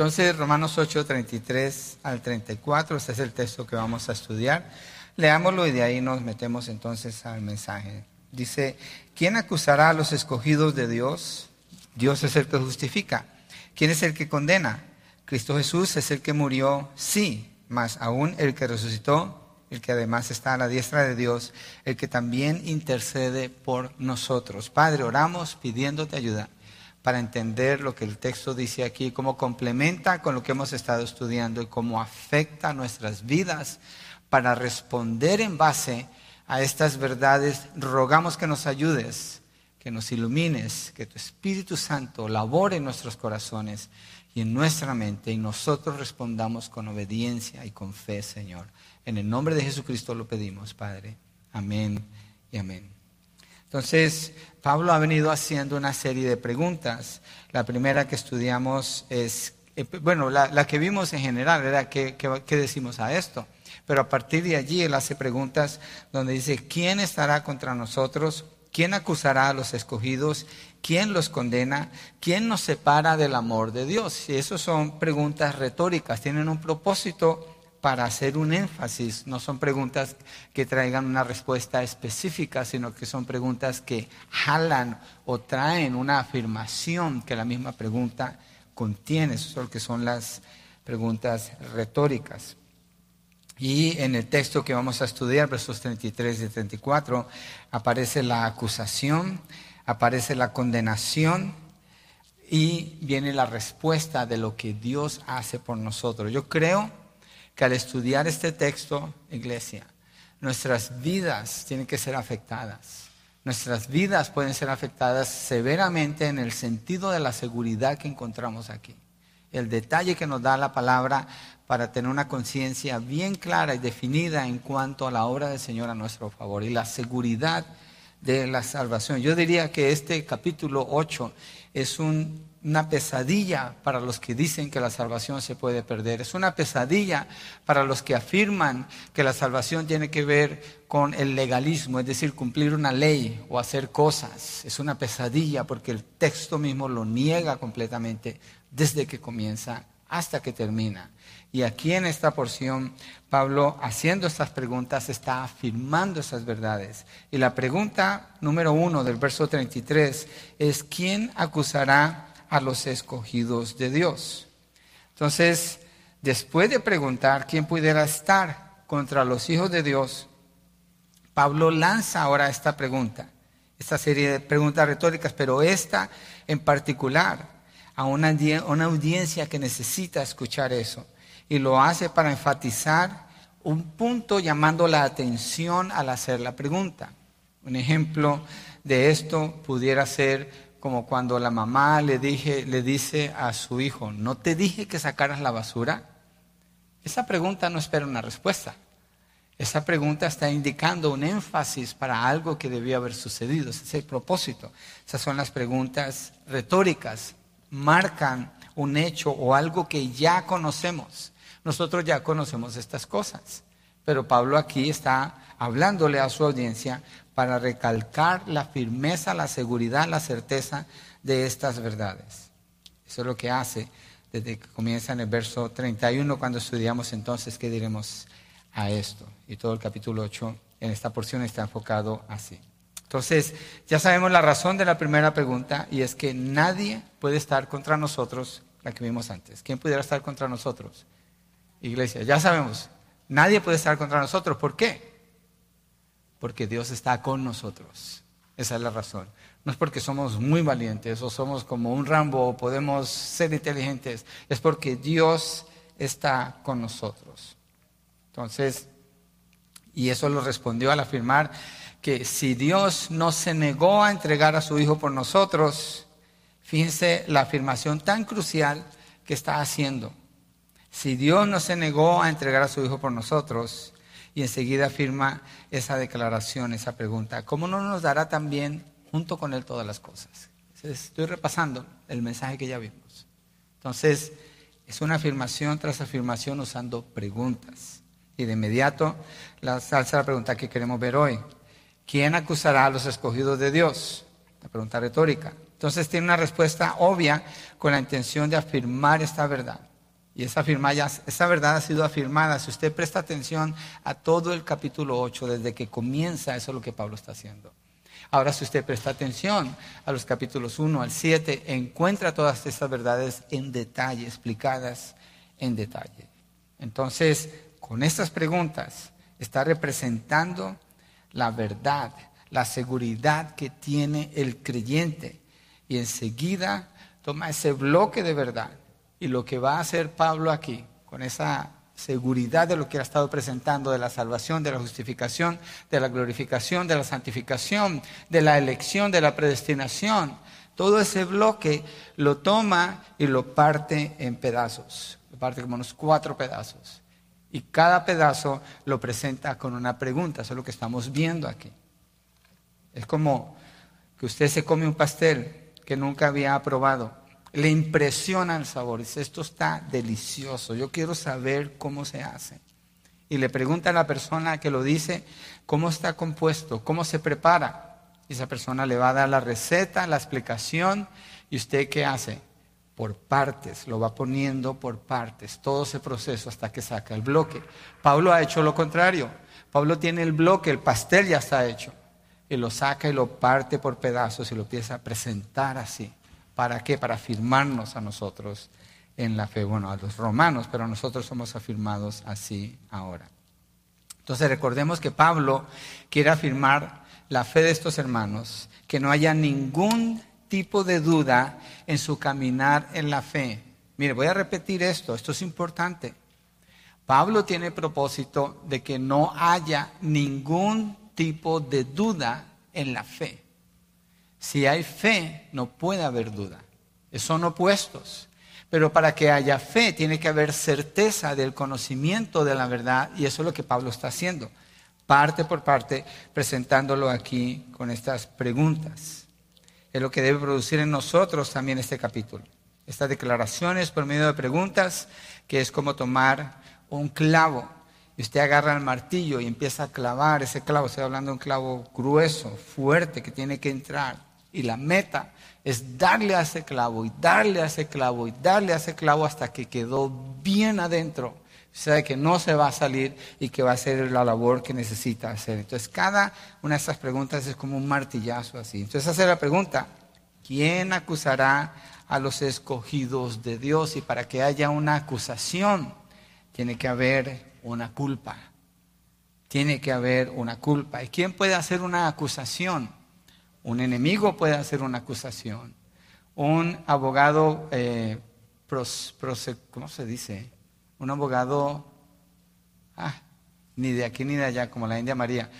Entonces, Romanos 8, 33 al 34, este es el texto que vamos a estudiar. Leámoslo y de ahí nos metemos entonces al mensaje. Dice, ¿quién acusará a los escogidos de Dios? Dios es el que justifica. ¿Quién es el que condena? Cristo Jesús es el que murió, sí, mas aún el que resucitó, el que además está a la diestra de Dios, el que también intercede por nosotros. Padre, oramos pidiéndote ayuda para entender lo que el texto dice aquí, cómo complementa con lo que hemos estado estudiando y cómo afecta nuestras vidas para responder en base a estas verdades. Rogamos que nos ayudes, que nos ilumines, que tu Espíritu Santo labore en nuestros corazones y en nuestra mente y nosotros respondamos con obediencia y con fe, Señor. En el nombre de Jesucristo lo pedimos, Padre. Amén y amén. Entonces, Pablo ha venido haciendo una serie de preguntas. La primera que estudiamos es, eh, bueno, la, que vimos en general era ¿qué, qué, decimos a esto? Pero a partir de allí él hace preguntas donde dice, ¿quién estará contra nosotros? ¿Quién acusará a los escogidos? ¿Quién los condena? ¿Quién nos separa del amor de Dios? Y esas son preguntas retóricas, tienen un propósito para hacer un énfasis. No son preguntas que traigan una respuesta específica, sino que son preguntas que jalan o traen una afirmación que la misma pregunta contiene. Eso es lo que son las preguntas retóricas. Y en el texto que vamos a estudiar, versos 33 y 34, aparece la acusación, aparece la condenación y viene la respuesta de lo que Dios hace por nosotros. Yo creo que al estudiar este texto, iglesia, nuestras vidas tienen que ser afectadas. Nuestras vidas pueden ser afectadas severamente en el sentido de la seguridad que encontramos aquí. El detalle que nos da la palabra para tener una conciencia bien clara y definida en cuanto a la obra del Señor a nuestro favor y la seguridad de la salvación. Yo diría que este capítulo 8 es un una pesadilla para los que dicen que la salvación se puede perder. Es una pesadilla para los que afirman que la salvación tiene que ver con el legalismo, es decir, cumplir una ley o hacer cosas. Es una pesadilla porque el texto mismo lo niega completamente desde que comienza hasta que termina. Y aquí en esta porción, Pablo, haciendo estas preguntas, está afirmando esas verdades. Y la pregunta número uno del verso 33 es, ¿quién acusará a los escogidos de Dios. Entonces, después de preguntar quién pudiera estar contra los hijos de Dios, Pablo lanza ahora esta pregunta, esta serie de preguntas retóricas, pero esta en particular a una, una audiencia que necesita escuchar eso. Y lo hace para enfatizar un punto llamando la atención al hacer la pregunta. Un ejemplo de esto pudiera ser como cuando la mamá le, dije, le dice a su hijo, ¿no te dije que sacaras la basura? Esa pregunta no espera una respuesta. Esa pregunta está indicando un énfasis para algo que debió haber sucedido. Ese es el propósito. Esas son las preguntas retóricas. Marcan un hecho o algo que ya conocemos. Nosotros ya conocemos estas cosas. Pero Pablo aquí está hablándole a su audiencia para recalcar la firmeza, la seguridad, la certeza de estas verdades. Eso es lo que hace desde que comienza en el verso 31, cuando estudiamos entonces qué diremos a esto. Y todo el capítulo 8 en esta porción está enfocado así. Entonces, ya sabemos la razón de la primera pregunta y es que nadie puede estar contra nosotros, la que vimos antes. ¿Quién pudiera estar contra nosotros? Iglesia, ya sabemos, nadie puede estar contra nosotros. ¿Por qué? porque Dios está con nosotros. Esa es la razón. No es porque somos muy valientes o somos como un Rambo o podemos ser inteligentes. Es porque Dios está con nosotros. Entonces, y eso lo respondió al afirmar que si Dios no se negó a entregar a su Hijo por nosotros, fíjense la afirmación tan crucial que está haciendo. Si Dios no se negó a entregar a su Hijo por nosotros, y enseguida afirma esa declaración, esa pregunta. ¿Cómo no nos dará también junto con Él todas las cosas? Estoy repasando el mensaje que ya vimos. Entonces, es una afirmación tras afirmación usando preguntas. Y de inmediato la salsa la pregunta que queremos ver hoy. ¿Quién acusará a los escogidos de Dios? La pregunta retórica. Entonces tiene una respuesta obvia con la intención de afirmar esta verdad. Y esa, esa verdad ha sido afirmada. Si usted presta atención a todo el capítulo 8, desde que comienza, eso es lo que Pablo está haciendo. Ahora, si usted presta atención a los capítulos 1 al 7, encuentra todas estas verdades en detalle, explicadas en detalle. Entonces, con estas preguntas, está representando la verdad, la seguridad que tiene el creyente. Y enseguida toma ese bloque de verdad. Y lo que va a hacer Pablo aquí, con esa seguridad de lo que ha estado presentando, de la salvación, de la justificación, de la glorificación, de la santificación, de la elección, de la predestinación, todo ese bloque lo toma y lo parte en pedazos, lo parte como unos cuatro pedazos. Y cada pedazo lo presenta con una pregunta, eso es lo que estamos viendo aquí. Es como que usted se come un pastel que nunca había probado. Le impresiona el sabor. Dice, esto está delicioso. Yo quiero saber cómo se hace. Y le pregunta a la persona que lo dice, ¿cómo está compuesto? ¿Cómo se prepara? Y esa persona le va a dar la receta, la explicación. ¿Y usted qué hace? Por partes, lo va poniendo por partes, todo ese proceso hasta que saca el bloque. Pablo ha hecho lo contrario. Pablo tiene el bloque, el pastel ya está hecho y lo saca y lo parte por pedazos y lo empieza a presentar así. ¿Para qué? Para afirmarnos a nosotros en la fe. Bueno, a los romanos, pero nosotros somos afirmados así ahora. Entonces recordemos que Pablo quiere afirmar la fe de estos hermanos, que no haya ningún tipo de duda en su caminar en la fe. Mire, voy a repetir esto, esto es importante. Pablo tiene propósito de que no haya ningún tipo de duda en la fe. Si hay fe, no puede haber duda. Son opuestos. Pero para que haya fe, tiene que haber certeza del conocimiento de la verdad, y eso es lo que Pablo está haciendo, parte por parte, presentándolo aquí con estas preguntas. Es lo que debe producir en nosotros también este capítulo. Estas declaraciones por medio de preguntas, que es como tomar un clavo y usted agarra el martillo y empieza a clavar ese clavo, estoy hablando de un clavo grueso, fuerte, que tiene que entrar. Y la meta es darle a ese clavo y darle a ese clavo y darle a ese clavo hasta que quedó bien adentro. Sabe que no se va a salir y que va a ser la labor que necesita hacer. Entonces, cada una de estas preguntas es como un martillazo así. Entonces, hace la pregunta, ¿quién acusará a los escogidos de Dios? Y para que haya una acusación, tiene que haber una culpa. Tiene que haber una culpa. ¿Y quién puede hacer una acusación? Un enemigo puede hacer una acusación. Un abogado, eh, ¿cómo se dice? Un abogado, ah, ni de aquí ni de allá, como la India María.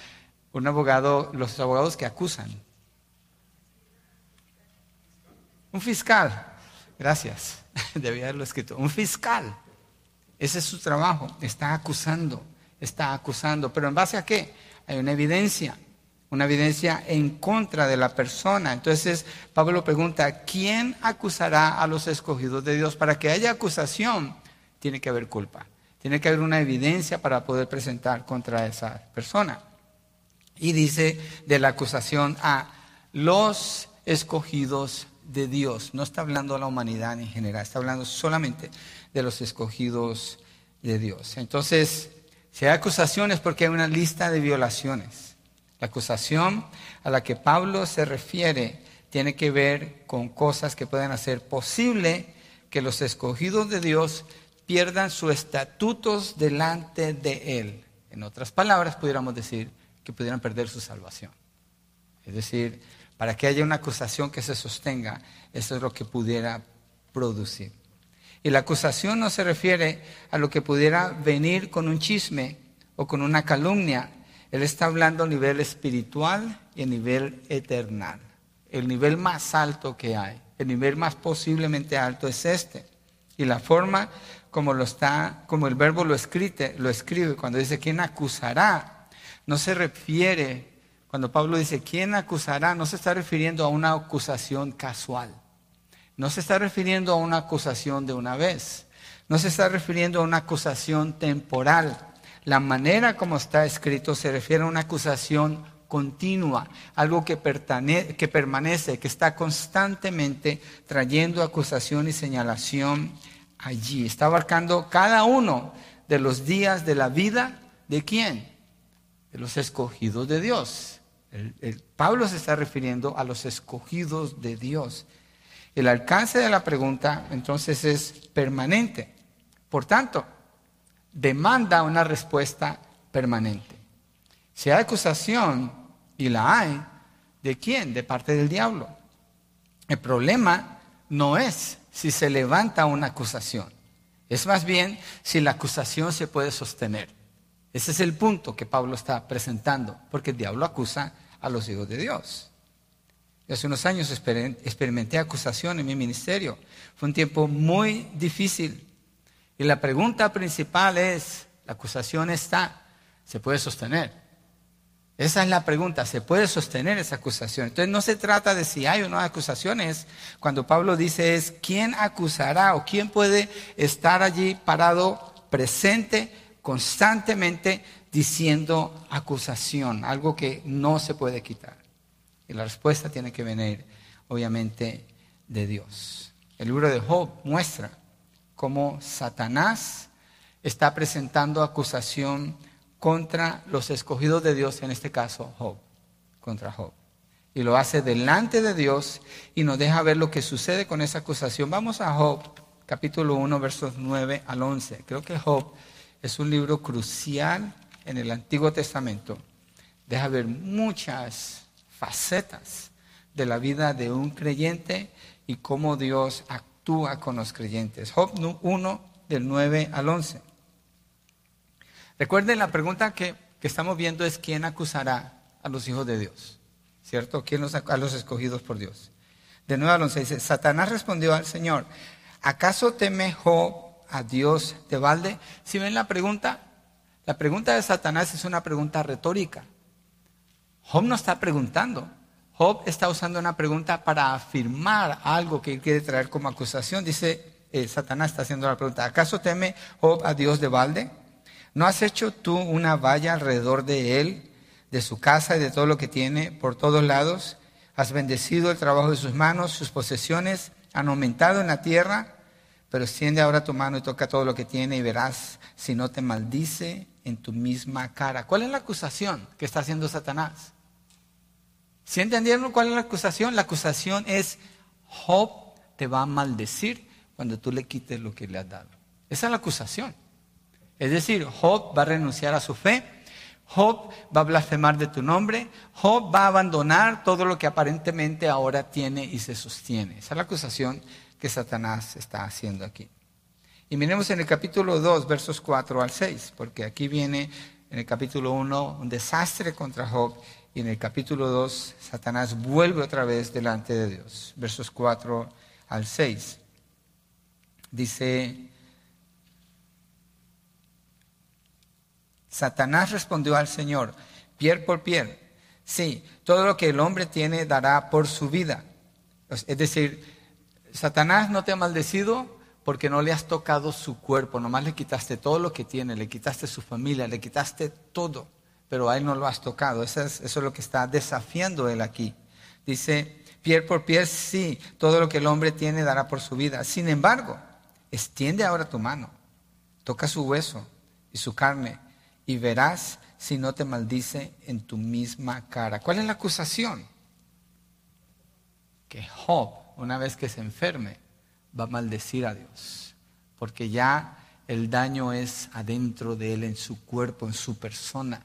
Un abogado, los abogados que acusan. Un fiscal, gracias, debía haberlo escrito. Un fiscal ese es su trabajo. Está acusando, está acusando. Pero ¿en base a qué? Hay una evidencia, una evidencia en contra de la persona. Entonces Pablo pregunta, ¿quién acusará a los escogidos de Dios? Para que haya acusación, tiene que haber culpa. Tiene que haber una evidencia para poder presentar contra esa persona. Y dice de la acusación a los escogidos de Dios. No está hablando de la humanidad en general, está hablando solamente de los escogidos de Dios. Entonces, si hay acusaciones porque hay una lista de violaciones. La acusación a la que Pablo se refiere tiene que ver con cosas que pueden hacer posible que los escogidos de Dios pierdan sus estatutos delante de Él. En otras palabras, pudiéramos decir que pudieran perder su salvación. Es decir, para que haya una acusación que se sostenga, eso es lo que pudiera producir. Y la acusación no se refiere a lo que pudiera venir con un chisme o con una calumnia. Él está hablando a nivel espiritual y a nivel eternal. El nivel más alto que hay, el nivel más posiblemente alto es este. Y la forma como lo está, como el verbo lo escribe, lo escribe cuando dice quién acusará, no se refiere cuando Pablo dice quién acusará, no se está refiriendo a una acusación casual. No se está refiriendo a una acusación de una vez. No se está refiriendo a una acusación temporal. La manera como está escrito se refiere a una acusación continua, algo que, que permanece, que está constantemente trayendo acusación y señalación allí. Está abarcando cada uno de los días de la vida de quién? De los escogidos de Dios. El, Pablo se está refiriendo a los escogidos de Dios. El alcance de la pregunta entonces es permanente. Por tanto, demanda una respuesta permanente. Si hay acusación, y la hay, ¿de quién? De parte del diablo. El problema no es si se levanta una acusación, es más bien si la acusación se puede sostener. Ese es el punto que Pablo está presentando, porque el diablo acusa a los hijos de Dios. Hace unos años experimenté acusación en mi ministerio. Fue un tiempo muy difícil. Y la pregunta principal es, la acusación está, ¿se puede sostener? Esa es la pregunta, ¿se puede sostener esa acusación? Entonces no se trata de si hay o no acusaciones. Cuando Pablo dice es, ¿quién acusará o quién puede estar allí parado, presente, constantemente diciendo acusación? Algo que no se puede quitar. Y la respuesta tiene que venir, obviamente, de Dios. El libro de Job muestra cómo Satanás está presentando acusación contra los escogidos de Dios, en este caso Job, contra Job. Y lo hace delante de Dios y nos deja ver lo que sucede con esa acusación. Vamos a Job, capítulo 1, versos 9 al 11. Creo que Job es un libro crucial en el Antiguo Testamento. Deja ver muchas facetas de la vida de un creyente y cómo Dios actúa con los creyentes. Job 1, del 9 al 11. Recuerden, la pregunta que, estamos viendo es quién acusará a los hijos de Dios, ¿cierto? ¿Quién los, a los escogidos por Dios? De nuevo al 11 dice, Satanás respondió al Señor, ¿acaso teme Job a Dios de balde? Si ven la pregunta, la pregunta de Satanás es una pregunta retórica. Job no está preguntando. Job está usando una pregunta para afirmar algo que él quiere traer como acusación. Dice, eh, Satanás está haciendo la pregunta, ¿acaso teme Job a Dios de balde? ¿No has hecho tú una valla alrededor de él, de su casa y de todo lo que tiene por todos lados? Has bendecido el trabajo de sus manos, sus posesiones han aumentado en la tierra, pero extiende ahora tu mano y toca todo lo que tiene y verás si no te maldice en tu misma cara. ¿Cuál es la acusación que está haciendo Satanás? ¿Sí entendieron cuál es la acusación? La acusación es, Job te va a maldecir cuando tú le quites lo que le has dado. Esa es la acusación. Es decir, Job va a renunciar a su fe, Job va a blasfemar de tu nombre, Job va a abandonar todo lo que aparentemente ahora tiene y se sostiene. Esa es la acusación que Satanás está haciendo aquí. Y miremos en el capítulo 2, versos 4 al 6, porque aquí viene en el capítulo 1 un desastre contra Job y en el capítulo 2 Satanás vuelve otra vez delante de Dios. Versos 4 al 6. Dice Satanás respondió al Señor, piel por piel. Sí, todo lo que el hombre tiene dará por su vida. Es decir, Satanás no te ha maldecido porque no le has tocado su cuerpo, nomás le quitaste todo lo que tiene, le quitaste su familia, le quitaste todo, pero a él no lo has tocado. Eso es, lo que está desafiando él aquí. Dice, piel por piel, sí, todo lo que el hombre tiene dará por su vida. Sin embargo, extiende ahora tu mano, toca su hueso y su carne y verás si no te maldice en tu misma cara. ¿Cuál es la acusación? Que Job, una vez que se enferme, va a maldecir a Dios, porque ya el daño es adentro de él, en su cuerpo, en su persona.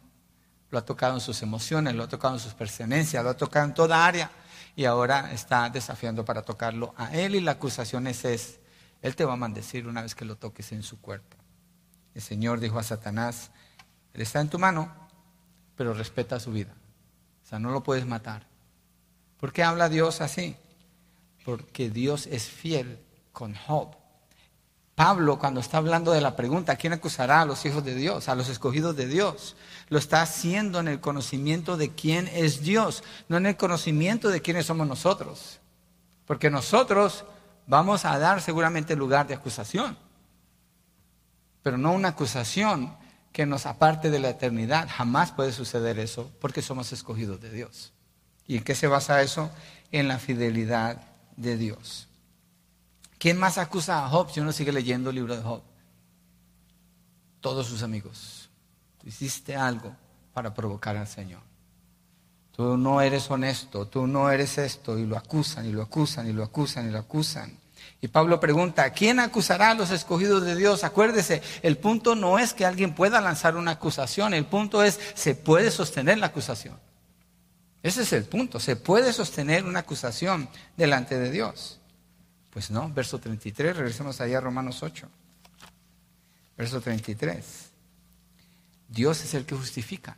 Lo ha tocado en sus emociones, lo ha tocado en sus pertenencias, lo ha tocado en toda área y ahora está desafiando para tocarlo a él y la acusación es, es él te va a maldecir una vez que lo toques en su cuerpo. El Señor dijo a Satanás, él está en tu mano, pero respeta su vida. O sea, no lo puedes matar. ¿Por qué habla Dios así? Porque Dios es fiel con Job. Pablo, cuando está hablando de la pregunta, ¿quién acusará a los hijos de Dios, a los escogidos de Dios? Lo está haciendo en el conocimiento de quién es Dios, no en el conocimiento de quiénes somos nosotros. Porque nosotros vamos a dar seguramente lugar de acusación, pero no una acusación que nos aparte de la eternidad. Jamás puede suceder eso porque somos escogidos de Dios. ¿Y en qué se basa eso? En la fidelidad de Dios. ¿Quién más acusa a Job si uno sigue leyendo el libro de Job? Todos sus amigos. Tú hiciste algo para provocar al Señor. Tú no eres honesto, tú no eres esto, y lo acusan, y lo acusan, y lo acusan, y lo acusan. Y Pablo pregunta, ¿quién acusará a los escogidos de Dios? Acuérdese, el punto no es que alguien pueda lanzar una acusación, el punto es, ¿se puede sostener la acusación? Ese es el punto, ¿se puede sostener una acusación delante de Dios? Pues no, verso 33, regresemos allá a Romanos 8. Verso 33. Dios es el que justifica.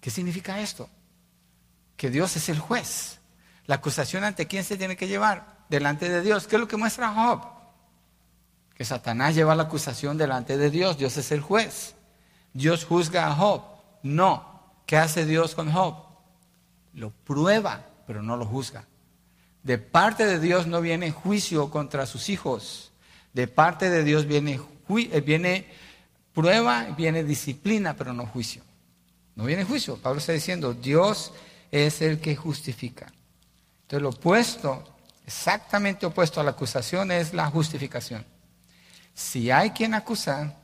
¿Qué significa esto? Que Dios es el juez. La acusación ante quién se tiene que llevar? Delante de Dios. ¿Qué es lo que muestra Job? Que Satanás lleva la acusación delante de Dios. Dios es el juez. Dios juzga a Job. No. ¿Qué hace Dios con Job? Lo prueba, pero no lo juzga. De parte de Dios no viene juicio contra sus hijos. De parte de Dios viene, eh, viene prueba, viene disciplina, pero no juicio. No viene juicio. Pablo está diciendo, Dios es el que justifica. Entonces lo opuesto, exactamente opuesto a la acusación, es la justificación. Si hay quien acusa,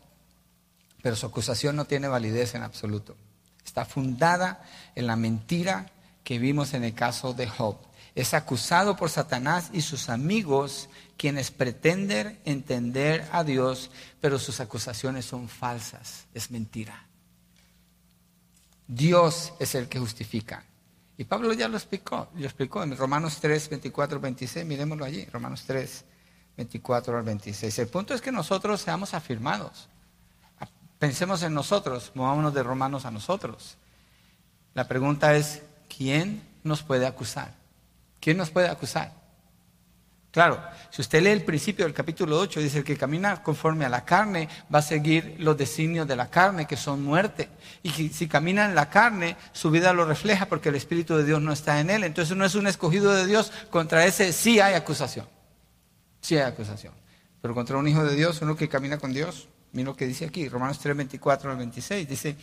pero su acusación no tiene validez en absoluto. Está fundada en la mentira que vimos en el caso de Job. Es acusado por Satanás y sus amigos quienes pretenden entender a Dios, pero sus acusaciones son falsas, es mentira. Dios es el que justifica. Y Pablo ya lo explicó, lo explicó en Romanos 3, 24 26, miremoslo allí, Romanos 3, 24 al 26. El punto es que nosotros seamos afirmados. Pensemos en nosotros, movámonos de Romanos a nosotros. La pregunta es, ¿quién nos puede acusar? ¿Quién nos puede acusar? Claro, si usted lee el principio del capítulo 8, dice que camina conforme a la carne va a seguir los designios de la carne, que son muerte. Y si camina en la carne, su vida lo refleja porque el Espíritu de Dios no está en él. Entonces no es un escogido de Dios, contra ese sí hay acusación. Sí hay acusación. Pero contra un hijo de Dios, uno que camina con Dios, mira lo que dice aquí, Romanos 3, 24 al 26, dice,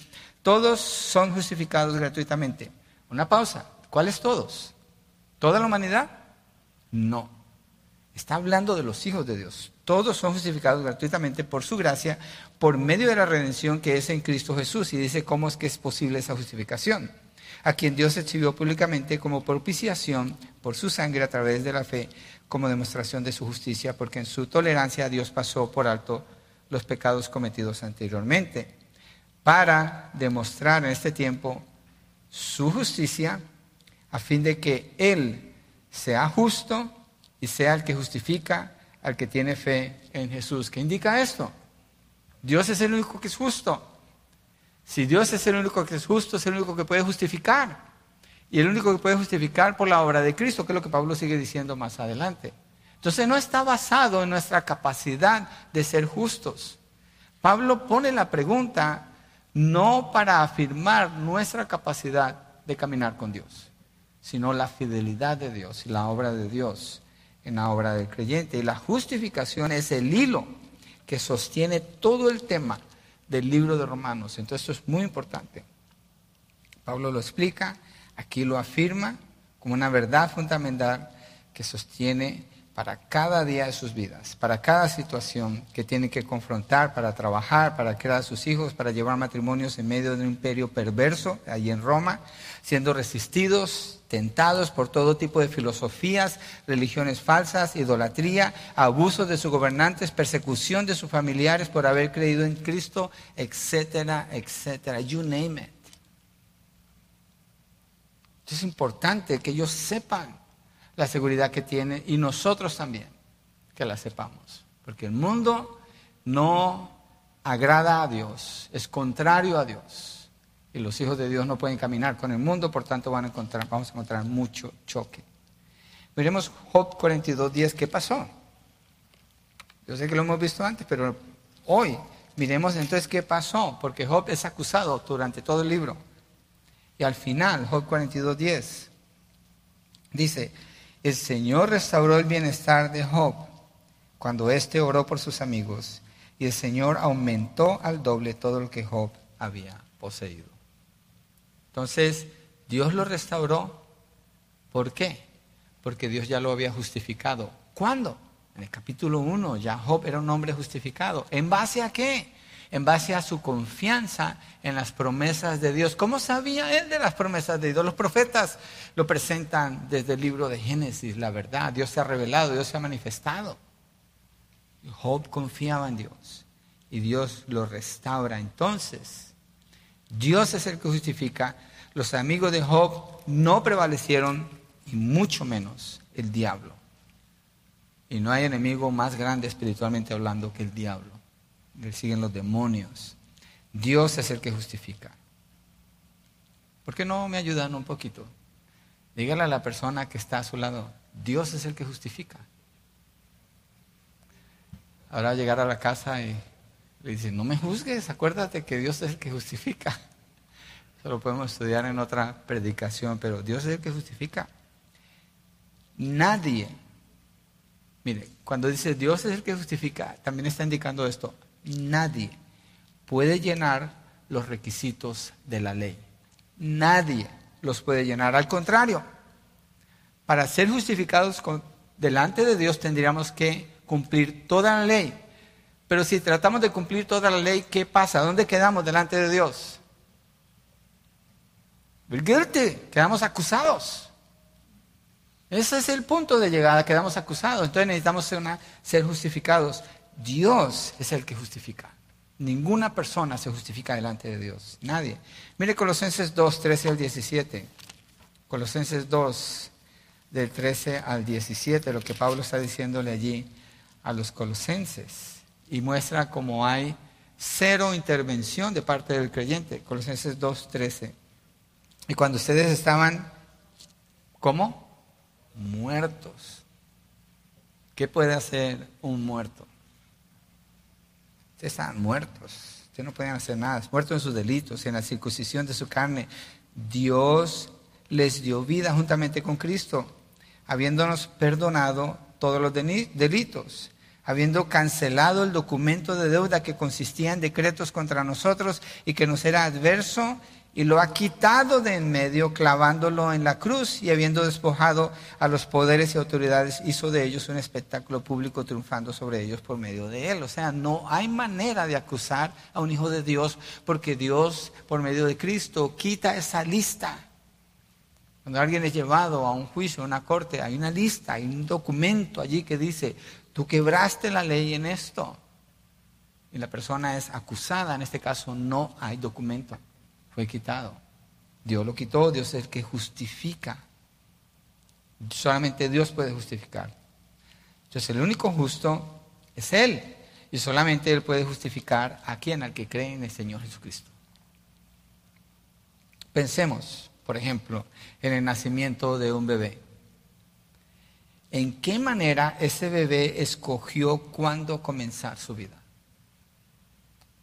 todos son justificados gratuitamente. Una pausa, ¿cuáles todos? ¿Toda la humanidad? No. Está hablando de los hijos de Dios. Todos son justificados gratuitamente por su gracia, por medio de la redención que es en Cristo Jesús. Y dice cómo es que es posible esa justificación. A quien Dios exhibió públicamente como propiciación por su sangre a través de la fe, como demostración de su justicia, porque en su tolerancia Dios pasó por alto los pecados cometidos anteriormente, para demostrar en este tiempo su justicia, a fin de que Él sea justo y sea el que justifica al que tiene fe en Jesús. ¿Qué indica esto? Dios es el único que es justo. Si Dios es el único que es justo, es el único que puede justificar. Y el único que puede justificar por la obra de Cristo, que es lo que Pablo sigue diciendo más adelante. Entonces no está basado en nuestra capacidad de ser justos. Pablo pone la pregunta no para afirmar nuestra capacidad de caminar con Dios, sino la fidelidad de Dios y la obra de Dios en la obra del creyente. Y la justificación es el hilo que sostiene todo el tema del libro de Romanos. Entonces esto es muy importante. Pablo lo explica, aquí lo afirma como una verdad fundamental que sostiene para cada día de sus vidas, para cada situación que tiene que confrontar, para trabajar, para crear a sus hijos, para llevar matrimonios en medio de un imperio perverso, allí en Roma, siendo resistidos, tentados por todo tipo de filosofías, religiones falsas, idolatría, abusos de sus gobernantes, persecución de sus familiares por haber creído en Cristo, etcétera, etcétera. You name it. Es importante que ellos sepan la seguridad que tiene y nosotros también que la sepamos. Porque el mundo no agrada a Dios, es contrario a Dios. Y los hijos de Dios no pueden caminar con el mundo, por tanto van a encontrar, vamos a encontrar mucho choque. Miremos Job 42, 10, ¿qué pasó? Yo sé que lo hemos visto antes, pero hoy miremos entonces qué pasó, porque Job es acusado durante todo el libro. Y al final, Job 42, 10, dice, el Señor restauró el bienestar de Job cuando éste oró por sus amigos y el Señor aumentó al doble todo lo que Job había poseído. Entonces, Dios lo restauró. ¿Por qué? Porque Dios ya lo había justificado. ¿Cuándo? En el capítulo 1 ya Job era un hombre justificado. ¿En base a qué? En base a su confianza en las promesas de Dios. ¿Cómo sabía él de las promesas de Dios? Los profetas lo presentan desde el libro de Génesis, la verdad. Dios se ha revelado, Dios se ha manifestado. Job confiaba en Dios y Dios lo restaura. Entonces, Dios es el que justifica. Los amigos de Job no prevalecieron y mucho menos el diablo. Y no hay enemigo más grande espiritualmente hablando que el diablo. Le siguen los demonios. Dios es el que justifica. ¿Por qué no me ayudan un poquito? Dígale a la persona que está a su lado, Dios es el que justifica. Ahora llegar a la casa y le dice, no me juzgues, acuérdate que Dios es el que justifica. Eso lo podemos estudiar en otra predicación, pero Dios es el que justifica. Nadie Mire, cuando dice Dios es el que justifica, también está indicando esto. Nadie puede llenar los requisitos de la ley. Nadie los puede llenar. Al contrario, para ser justificados delante de Dios tendríamos que cumplir toda la ley. Pero si tratamos de cumplir toda la ley, ¿qué pasa? ¿Dónde quedamos delante de Dios? Guilty, quedamos acusados. Ese es el punto de llegada, quedamos acusados. Entonces necesitamos ser justificados. Dios es el que justifica. Ninguna persona se justifica delante de Dios. Nadie. Mire Colosenses 2, 13 al 17. Colosenses 2, del 13 al 17, lo que Pablo está diciéndole allí a los colosenses. Y muestra cómo hay cero intervención de parte del creyente. Colosenses 2, 13. Y cuando ustedes estaban, ¿cómo? muertos. ¿Qué puede hacer un muerto? Ustedes están muertos. Ustedes no pueden hacer nada. Muertos en sus delitos, en la circuncisión de su carne. Dios les dio vida juntamente con Cristo, habiéndonos perdonado todos los delitos, habiendo cancelado el documento de deuda que consistía en decretos contra nosotros y que nos era adverso y lo ha quitado de en medio clavándolo en la cruz y habiendo despojado a los poderes y autoridades hizo de ellos un espectáculo público triunfando sobre ellos por medio de él. O sea, no hay manera de acusar a un hijo de Dios porque Dios por medio de Cristo quita esa lista. Cuando alguien es llevado a un juicio, a una corte, hay una lista, hay un documento allí que dice, tú quebraste la ley en esto. Y la persona es acusada, en este caso no hay documento fue quitado. Dios lo quitó, Dios es el que justifica. Solamente Dios puede justificar. Entonces el único justo es Él. Y solamente Él puede justificar a quien, al que cree en el Señor Jesucristo. Pensemos, por ejemplo, en el nacimiento de un bebé. ¿En qué manera ese bebé escogió cuándo comenzar su vida?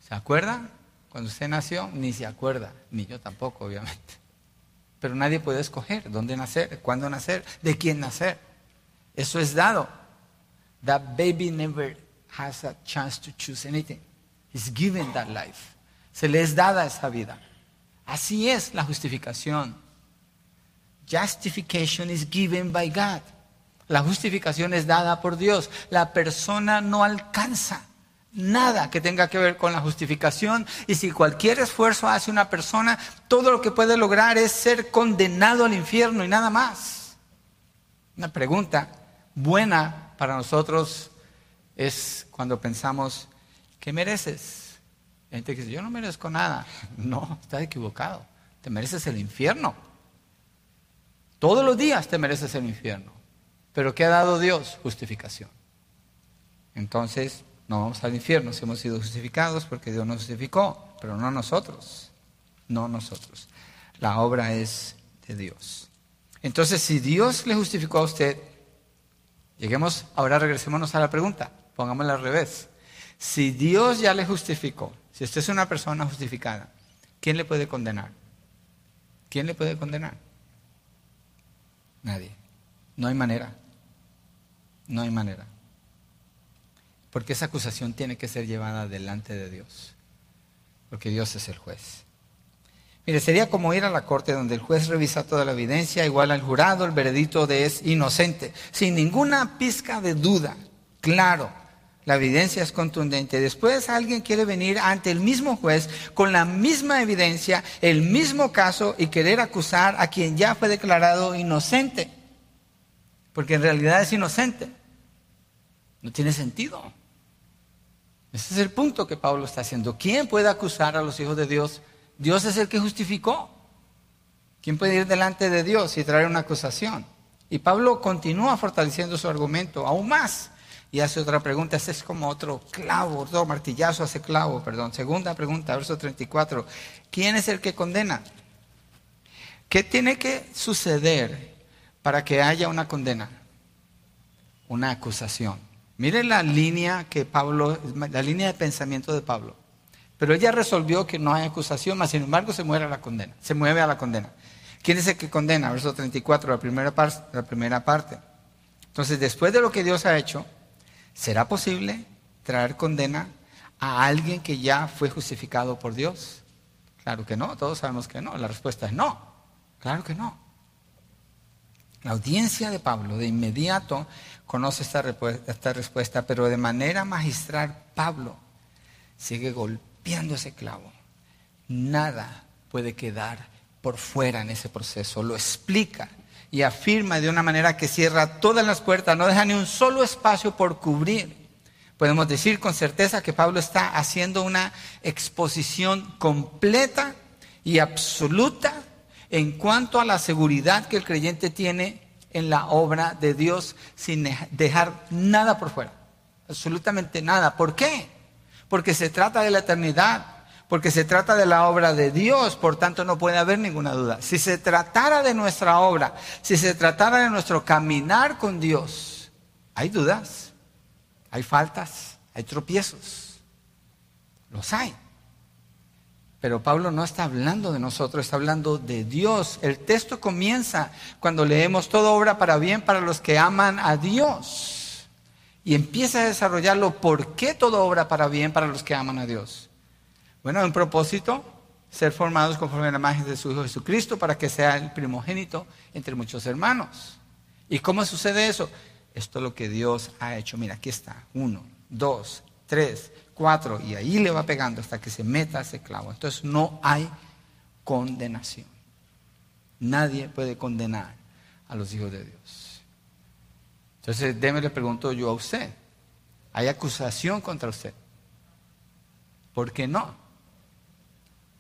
¿Se acuerdan? Cuando usted nació, ni se acuerda, ni yo tampoco, obviamente. Pero nadie puede escoger dónde nacer, cuándo nacer, de quién nacer. Eso es dado. That baby never has a chance to choose anything. He's given that life. Se le es dada esa vida. Así es la justificación. Justification is given by God. La justificación es dada por Dios. La persona no alcanza nada que tenga que ver con la justificación y si cualquier esfuerzo hace una persona, todo lo que puede lograr es ser condenado al infierno y nada más. Una pregunta buena para nosotros es cuando pensamos, ¿qué mereces? gente que dice, yo no merezco nada. No, estás equivocado. Te mereces el infierno. Todos los días te mereces el infierno. Pero ¿qué ha dado Dios? Justificación. Entonces, no vamos al infierno si hemos sido justificados porque Dios nos justificó, pero no nosotros, no nosotros. La obra es de Dios. Entonces, si Dios le justificó a usted, lleguemos, ahora regresémonos a la pregunta, pongámosla al revés. Si Dios ya le justificó, si usted es una persona justificada, ¿quién le puede condenar? ¿Quién le puede condenar? Nadie. No hay manera. No hay manera. Porque esa acusación tiene que ser llevada delante de Dios. Porque Dios es el juez. Mire, sería como ir a la corte donde el juez revisa toda la evidencia, igual al jurado, el veredicto de es inocente, sin ninguna pizca de duda. claro. La evidencia es contundente. Después alguien quiere venir ante el mismo juez con la misma evidencia, el mismo caso y querer acusar a quien ya fue declarado inocente. Porque en realidad es inocente. No tiene sentido. Ese es el punto que Pablo está haciendo. ¿Quién puede acusar a los hijos de Dios? Dios es el que justificó. ¿Quién puede ir delante de Dios y traer una acusación? Y Pablo continúa fortaleciendo su argumento aún más y hace otra pregunta. Ese es como otro clavo, otro martillazo hace clavo, perdón. Segunda pregunta, verso 34. ¿Quién es el que condena? ¿Qué tiene que suceder para que haya una condena? Una acusación. Miren la línea que Pablo, la línea de pensamiento de Pablo. Pero ella resolvió que no hay acusación, mas sin embargo se mueve a la condena. Se mueve a la condena. ¿Quién es el que condena? Verso 34, la primera, la primera parte. Entonces, después de lo que Dios ha hecho, ¿será posible traer condena a alguien que ya fue justificado por Dios? Claro que no, todos sabemos que no. La respuesta es no. Claro que no. La audiencia de Pablo de inmediato conoce esta, esta respuesta, pero de manera magistral Pablo sigue golpeando ese clavo. Nada puede quedar por fuera en ese proceso. Lo explica y afirma de una manera que cierra todas las puertas, no deja ni un solo espacio por cubrir. Podemos decir con certeza que Pablo está haciendo una exposición completa y absoluta en cuanto a la seguridad que el creyente tiene en la obra de Dios sin dejar nada por fuera. Absolutamente nada. ¿Por qué? Porque se trata de la eternidad, porque se trata de la obra de Dios, por tanto no puede haber ninguna duda. Si se tratara de nuestra obra, si se tratara de nuestro caminar con Dios, hay dudas, hay faltas, hay tropiezos. Los hay. Pero Pablo no está hablando de nosotros, está hablando de Dios. El texto comienza cuando leemos toda obra para bien para los que aman a Dios. Y empieza a desarrollarlo. ¿Por qué toda obra para bien para los que aman a Dios? Bueno, un propósito, ser formados conforme a la imagen de su Hijo Jesucristo para que sea el primogénito entre muchos hermanos. ¿Y cómo sucede eso? Esto es lo que Dios ha hecho. Mira, aquí está. Uno, dos, tres, cuatro, y ahí le va pegando hasta que se meta ese clavo. Entonces no hay condenación. Nadie puede condenar a los hijos de Dios. Entonces, déme le pregunto yo a usted, ¿hay acusación contra usted? ¿Por qué no?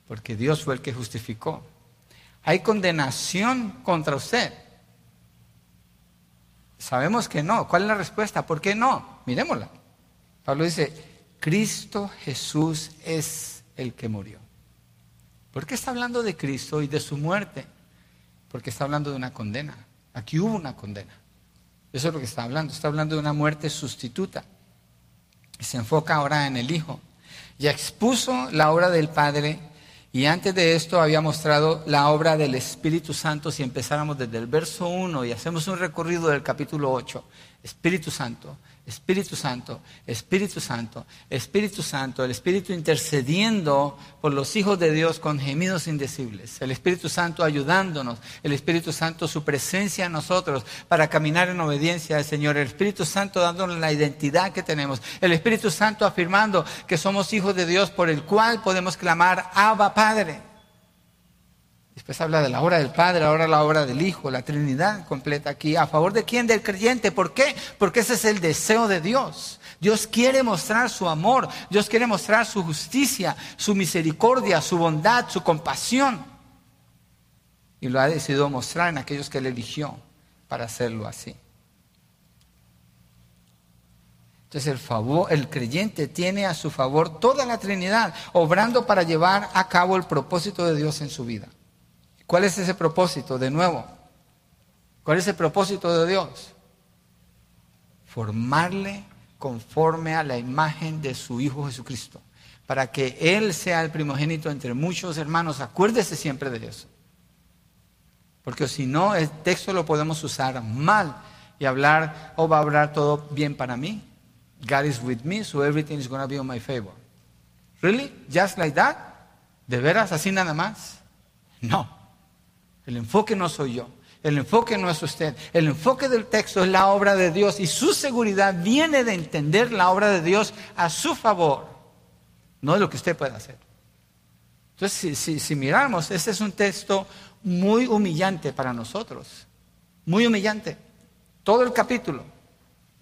Porque Dios fue el que justificó. ¿Hay condenación contra usted? Sabemos que no. ¿Cuál es la respuesta? ¿Por qué no? Miremosla. Pablo dice, Cristo Jesús es el que murió. ¿Por qué está hablando de Cristo y de su muerte? Porque está hablando de una condena. Aquí hubo una condena. Eso es lo que está hablando. Está hablando de una muerte sustituta. Se enfoca ahora en el Hijo. Ya expuso la obra del Padre y antes de esto había mostrado la obra del Espíritu Santo. Si empezáramos desde el verso 1 y hacemos un recorrido del capítulo 8, Espíritu Santo, Espíritu Santo, Espíritu Santo, Espíritu Santo, el Espíritu intercediendo por los hijos de Dios con gemidos indecibles, el Espíritu Santo ayudándonos, el Espíritu Santo su presencia en nosotros para caminar en obediencia al Señor, el Espíritu Santo dándonos la identidad que tenemos, el Espíritu Santo afirmando que somos hijos de Dios por el cual podemos clamar Abba Padre. Después habla de la obra del Padre, ahora la obra del Hijo, la Trinidad completa aquí. ¿A favor de quién? Del creyente. ¿Por qué? Porque ese es el deseo de Dios. Dios quiere mostrar su amor, Dios quiere mostrar su justicia, su misericordia, su bondad, su compasión. Y lo ha decidido mostrar en aquellos que él eligió para hacerlo así. Entonces el favor, el creyente tiene a su favor toda la Trinidad, obrando para llevar a cabo el propósito de Dios en su vida. ¿Cuál es ese propósito? De nuevo, ¿cuál es el propósito de Dios? Formarle conforme a la imagen de su Hijo Jesucristo, para que Él sea el primogénito entre muchos hermanos. Acuérdese siempre de eso. Porque si no, el texto lo podemos usar mal y hablar, o oh, va a hablar todo bien para mí. God is with me, so everything is going to be on my favor. Really? Just like that? ¿De veras así nada más? No. El enfoque no soy yo. El enfoque no es usted. El enfoque del texto es la obra de Dios y su seguridad viene de entender la obra de Dios a su favor, no de lo que usted pueda hacer. Entonces, si, miramos, este es un texto muy humillante para nosotros. Muy humillante. Todo el capítulo.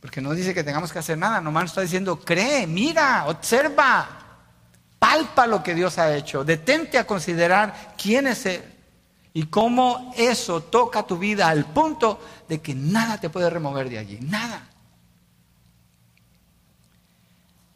Porque no dice que tengamos que hacer nada, nomás está diciendo, cree, mira, observa, palpa lo que Dios ha hecho, detente a considerar quién es Él y cómo eso toca tu vida al punto de que nada te puede remover de allí, nada.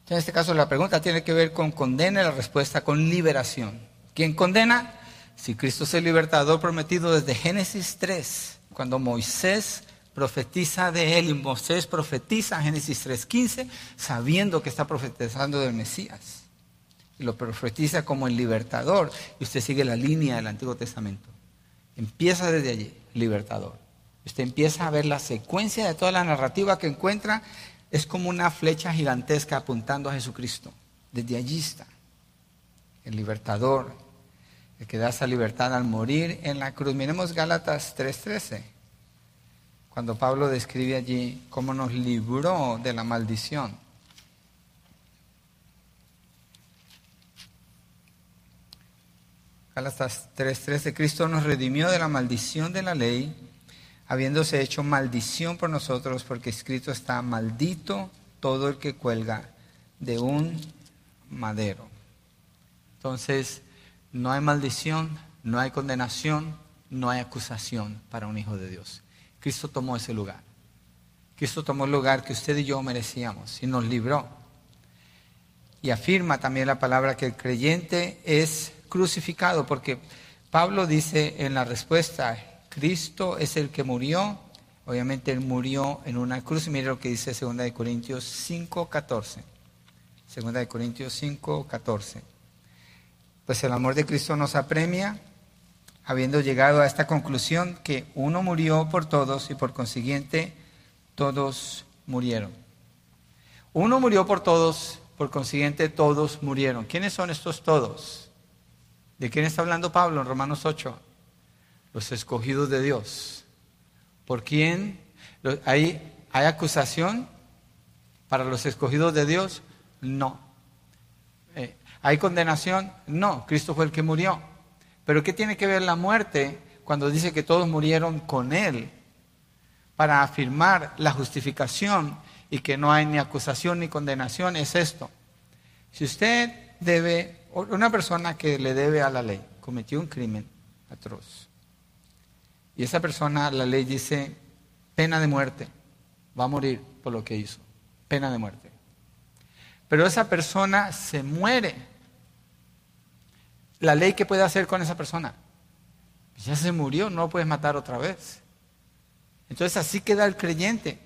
En este caso la pregunta tiene que ver con condena y la respuesta con liberación. ¿Quién condena? Si Cristo es el libertador prometido desde Génesis 3, cuando Moisés profetiza de él y Moisés profetiza Génesis 3.15 sabiendo que está profetizando del Mesías. Y lo profetiza como el libertador. Y usted sigue la línea del Antiguo Testamento. Empieza desde allí, libertador. Usted empieza a ver la secuencia de toda la narrativa que encuentra. Es como una flecha gigantesca apuntando a Jesucristo. Desde allí está. El libertador, el que da esa libertad al morir en la cruz. Miremos Gálatas 3:13 cuando Pablo describe allí cómo nos libró de la maldición. Gálatas 3:13, Cristo nos redimió de la maldición de la ley, habiéndose hecho maldición por nosotros, porque escrito está, maldito todo el que cuelga de un madero. Entonces, no hay maldición, no hay condenación, no hay acusación para un hijo de Dios. Cristo tomó ese lugar. Cristo tomó el lugar que usted y yo merecíamos y nos libró. Y afirma también la palabra que el creyente es crucificado, porque Pablo dice en la respuesta, Cristo es el que murió, obviamente él murió en una cruz, mire lo que dice 2 de Corintios 5, 14. 2 de Corintios 5, 14. Pues el amor de Cristo nos apremia habiendo llegado a esta conclusión que uno murió por todos y por consiguiente todos murieron. Uno murió por todos, por consiguiente todos murieron. ¿Quiénes son estos todos? ¿De quién está hablando Pablo en Romanos 8? Los escogidos de Dios. ¿Por quién? ¿Hay, ¿Hay acusación para los escogidos de Dios? No. Eh, ¿Hay condenación? No. Cristo fue el que murió. Pero ¿qué tiene que ver la muerte cuando dice que todos murieron con Él? Para afirmar la justificación y que no hay ni acusación ni condenación es esto. Si usted debe, una persona que le debe a la ley, cometió un crimen atroz, y esa persona, la ley dice, pena de muerte, va a morir por lo que hizo, pena de muerte. Pero esa persona se muere la ley que puede hacer con esa persona. Ya se murió, no lo puedes matar otra vez. Entonces así queda el creyente.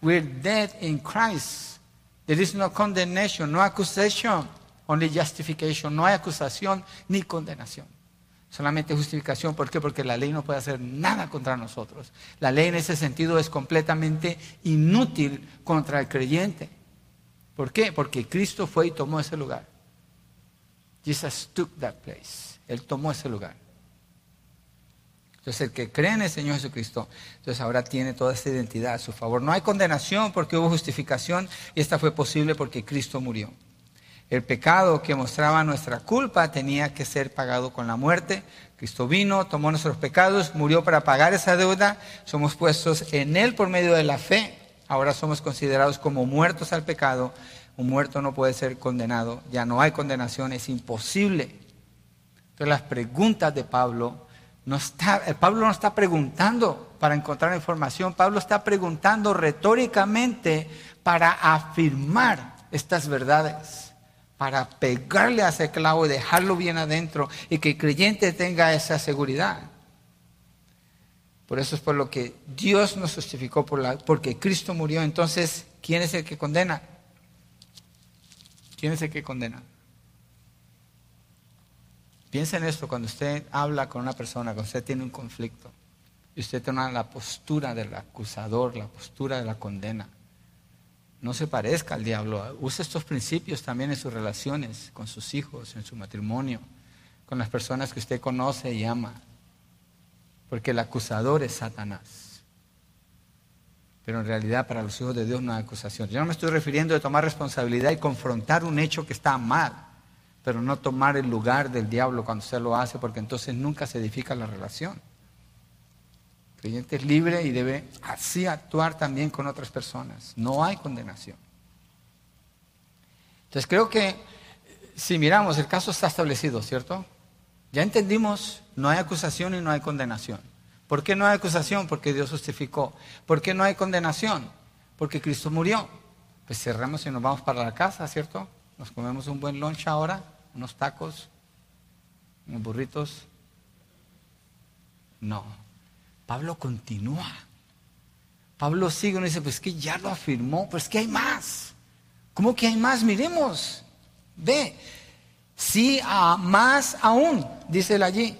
We're dead in Christ. There is no condemnation, no accusation, only justification. No hay acusación ni condenación. Solamente justificación. ¿Por qué? Porque la ley no puede hacer nada contra nosotros. La ley en ese sentido es completamente inútil contra el creyente. ¿Por qué? Porque Cristo fue y tomó ese lugar. Jesus took that place. Él tomó ese lugar. Entonces el que cree en el Señor Jesucristo, entonces ahora tiene toda esta identidad a su favor. No hay condenación porque hubo justificación y esta fue posible porque Cristo murió. El pecado que mostraba nuestra culpa tenía que ser pagado con la muerte. Cristo vino, tomó nuestros pecados, murió para pagar esa deuda. Somos puestos en Él por medio de la fe. Ahora somos considerados como muertos al pecado un muerto no puede ser condenado, ya no hay condenación, es imposible. Entonces las preguntas de Pablo, no está, Pablo no está preguntando para encontrar información, Pablo está preguntando retóricamente para afirmar estas verdades, para pegarle a ese clavo y dejarlo bien adentro y que el creyente tenga esa seguridad. Por eso es por lo que Dios nos justificó, porque Cristo murió. Entonces, ¿quién es el que condena? ¿Quién es el que condena? Piensa en esto cuando usted habla con una persona, cuando usted tiene un conflicto y usted tiene la postura del acusador, la postura de la condena. No se parezca al diablo. Use estos principios también en sus relaciones con sus hijos, en su matrimonio, con las personas que usted conoce y ama. porque el acusador es Satanás. Pero en realidad para los hijos de Dios no hay acusación. Yo no me estoy refiriendo a tomar responsabilidad y confrontar un hecho que está mal, pero no tomar el lugar del diablo cuando usted lo hace, porque entonces nunca se edifica la relación. Creyente es libre y debe así actuar también con otras personas. No hay condenación. Entonces creo que si miramos, el caso está establecido, ¿cierto? Ya entendimos, no hay acusación y no hay condenación. ¿Por qué no hay acusación? Porque Dios justificó. ¿Por qué no hay condenación? Porque Cristo murió. Pues cerramos y nos vamos para la casa, ¿cierto? Nos comemos un buen lunch ahora, unos tacos, unos burritos. No. Pablo continúa. Pablo sigue y dice, pues que ya lo afirmó, pues que hay más. ¿Cómo que hay más? Miremos. Ve. Sí, más aún, dice él allí.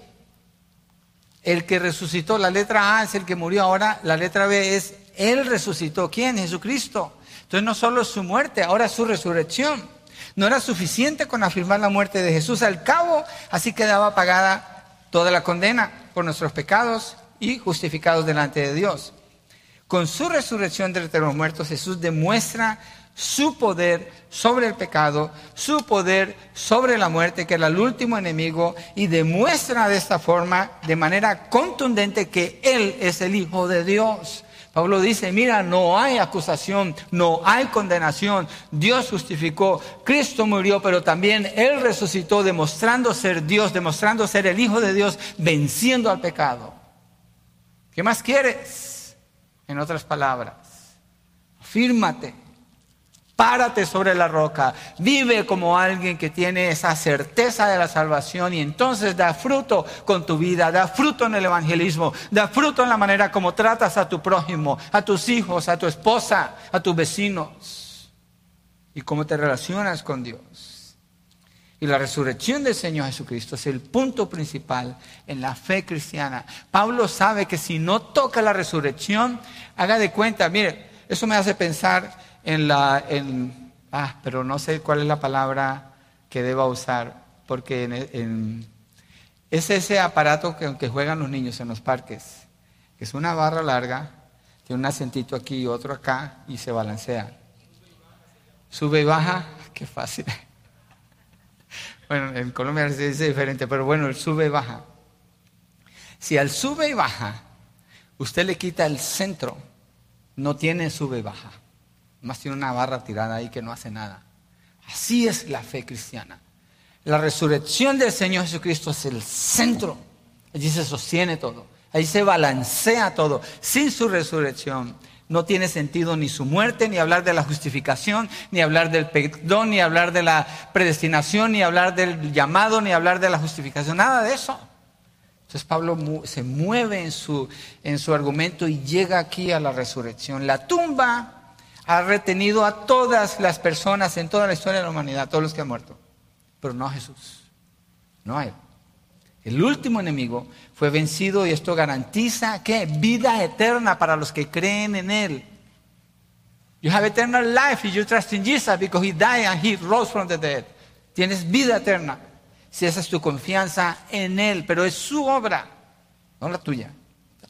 El que resucitó, la letra A es el que murió, ahora la letra B es Él resucitó. ¿Quién? Jesucristo. Entonces no solo su muerte, ahora su resurrección. No era suficiente con afirmar la muerte de Jesús. Al cabo, así quedaba pagada toda la condena por nuestros pecados y justificados delante de Dios. Con su resurrección de los muertos, Jesús demuestra su poder sobre el pecado, su poder sobre la muerte, que era el último enemigo, y demuestra de esta forma, de manera contundente, que Él es el Hijo de Dios. Pablo dice, mira, no hay acusación, no hay condenación. Dios justificó, Cristo murió, pero también Él resucitó, demostrando ser Dios, demostrando ser el Hijo de Dios, venciendo al pecado. ¿Qué más quieres? En otras palabras, afírmate Párate sobre la roca, vive como alguien que tiene esa certeza de la salvación y entonces da fruto con tu vida, da fruto en el evangelismo, da fruto en la manera como tratas a tu prójimo, a tus hijos, a tu esposa, a tus vecinos y cómo te relacionas con Dios. Y la resurrección del Señor Jesucristo es el punto principal en la fe cristiana. Pablo sabe que si no toca la resurrección, haga de cuenta, mire, eso me hace pensar en la, en, ah, pero no sé cuál es la palabra que deba usar, porque en, es ese aparato que, juegan los niños en los parques, que es una barra larga, tiene un acentito aquí y otro acá y se balancea. Sube y baja, qué fácil. Bueno, en Colombia se dice diferente, pero bueno, el sube y baja. Si al sube y baja usted le quita el centro, no tiene sube y baja. Más tiene una barra tirada ahí que no hace nada. Así es la fe cristiana. La resurrección del Señor Jesucristo es el centro. Allí se sostiene todo. Allí se balancea todo. Sin su resurrección no tiene sentido ni su muerte, ni hablar de la justificación, ni hablar del perdón, ni hablar de la predestinación, ni hablar del llamado, ni hablar de la justificación. Nada de eso. Entonces Pablo se mueve en su, en su argumento y llega aquí a la resurrección. La tumba ha retenido a todas las personas en toda la historia de la humanidad, todos los que han muerto, pero no a Jesús, no a Él. El último enemigo fue vencido y esto garantiza que vida eterna para los que creen en Él. You have eternal life if you trust in Jesus because He died and He rose from the dead. Tienes vida eterna si esa es tu confianza en Él, pero es su obra, no la tuya.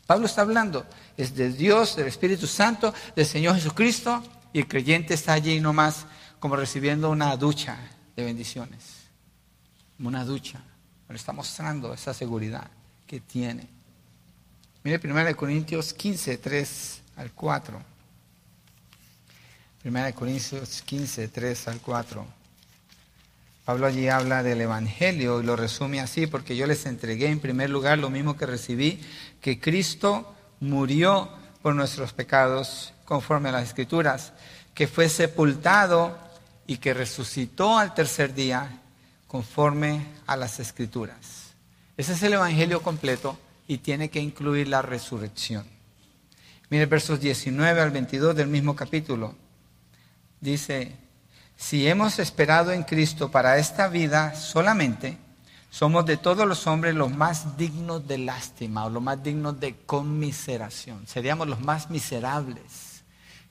Pablo está hablando es de Dios, del Espíritu Santo, del Señor Jesucristo, y el creyente está allí nomás como recibiendo una ducha de bendiciones, una ducha. Pero está mostrando esa seguridad que tiene. Mire 1 Corintios 15, 3 al 4. 1 Corintios 15, 3 al 4. Pablo allí habla del Evangelio y lo resume así, porque yo les entregué en primer lugar lo mismo que recibí, que Cristo murió por nuestros pecados conforme a las escrituras, que fue sepultado y que resucitó al tercer día conforme a las escrituras. Ese es el Evangelio completo y tiene que incluir la resurrección. Mire versos 19 al 22 del mismo capítulo. Dice, si hemos esperado en Cristo para esta vida solamente, somos de todos los hombres los más dignos de lástima o los más dignos de conmiseración. Seríamos los más miserables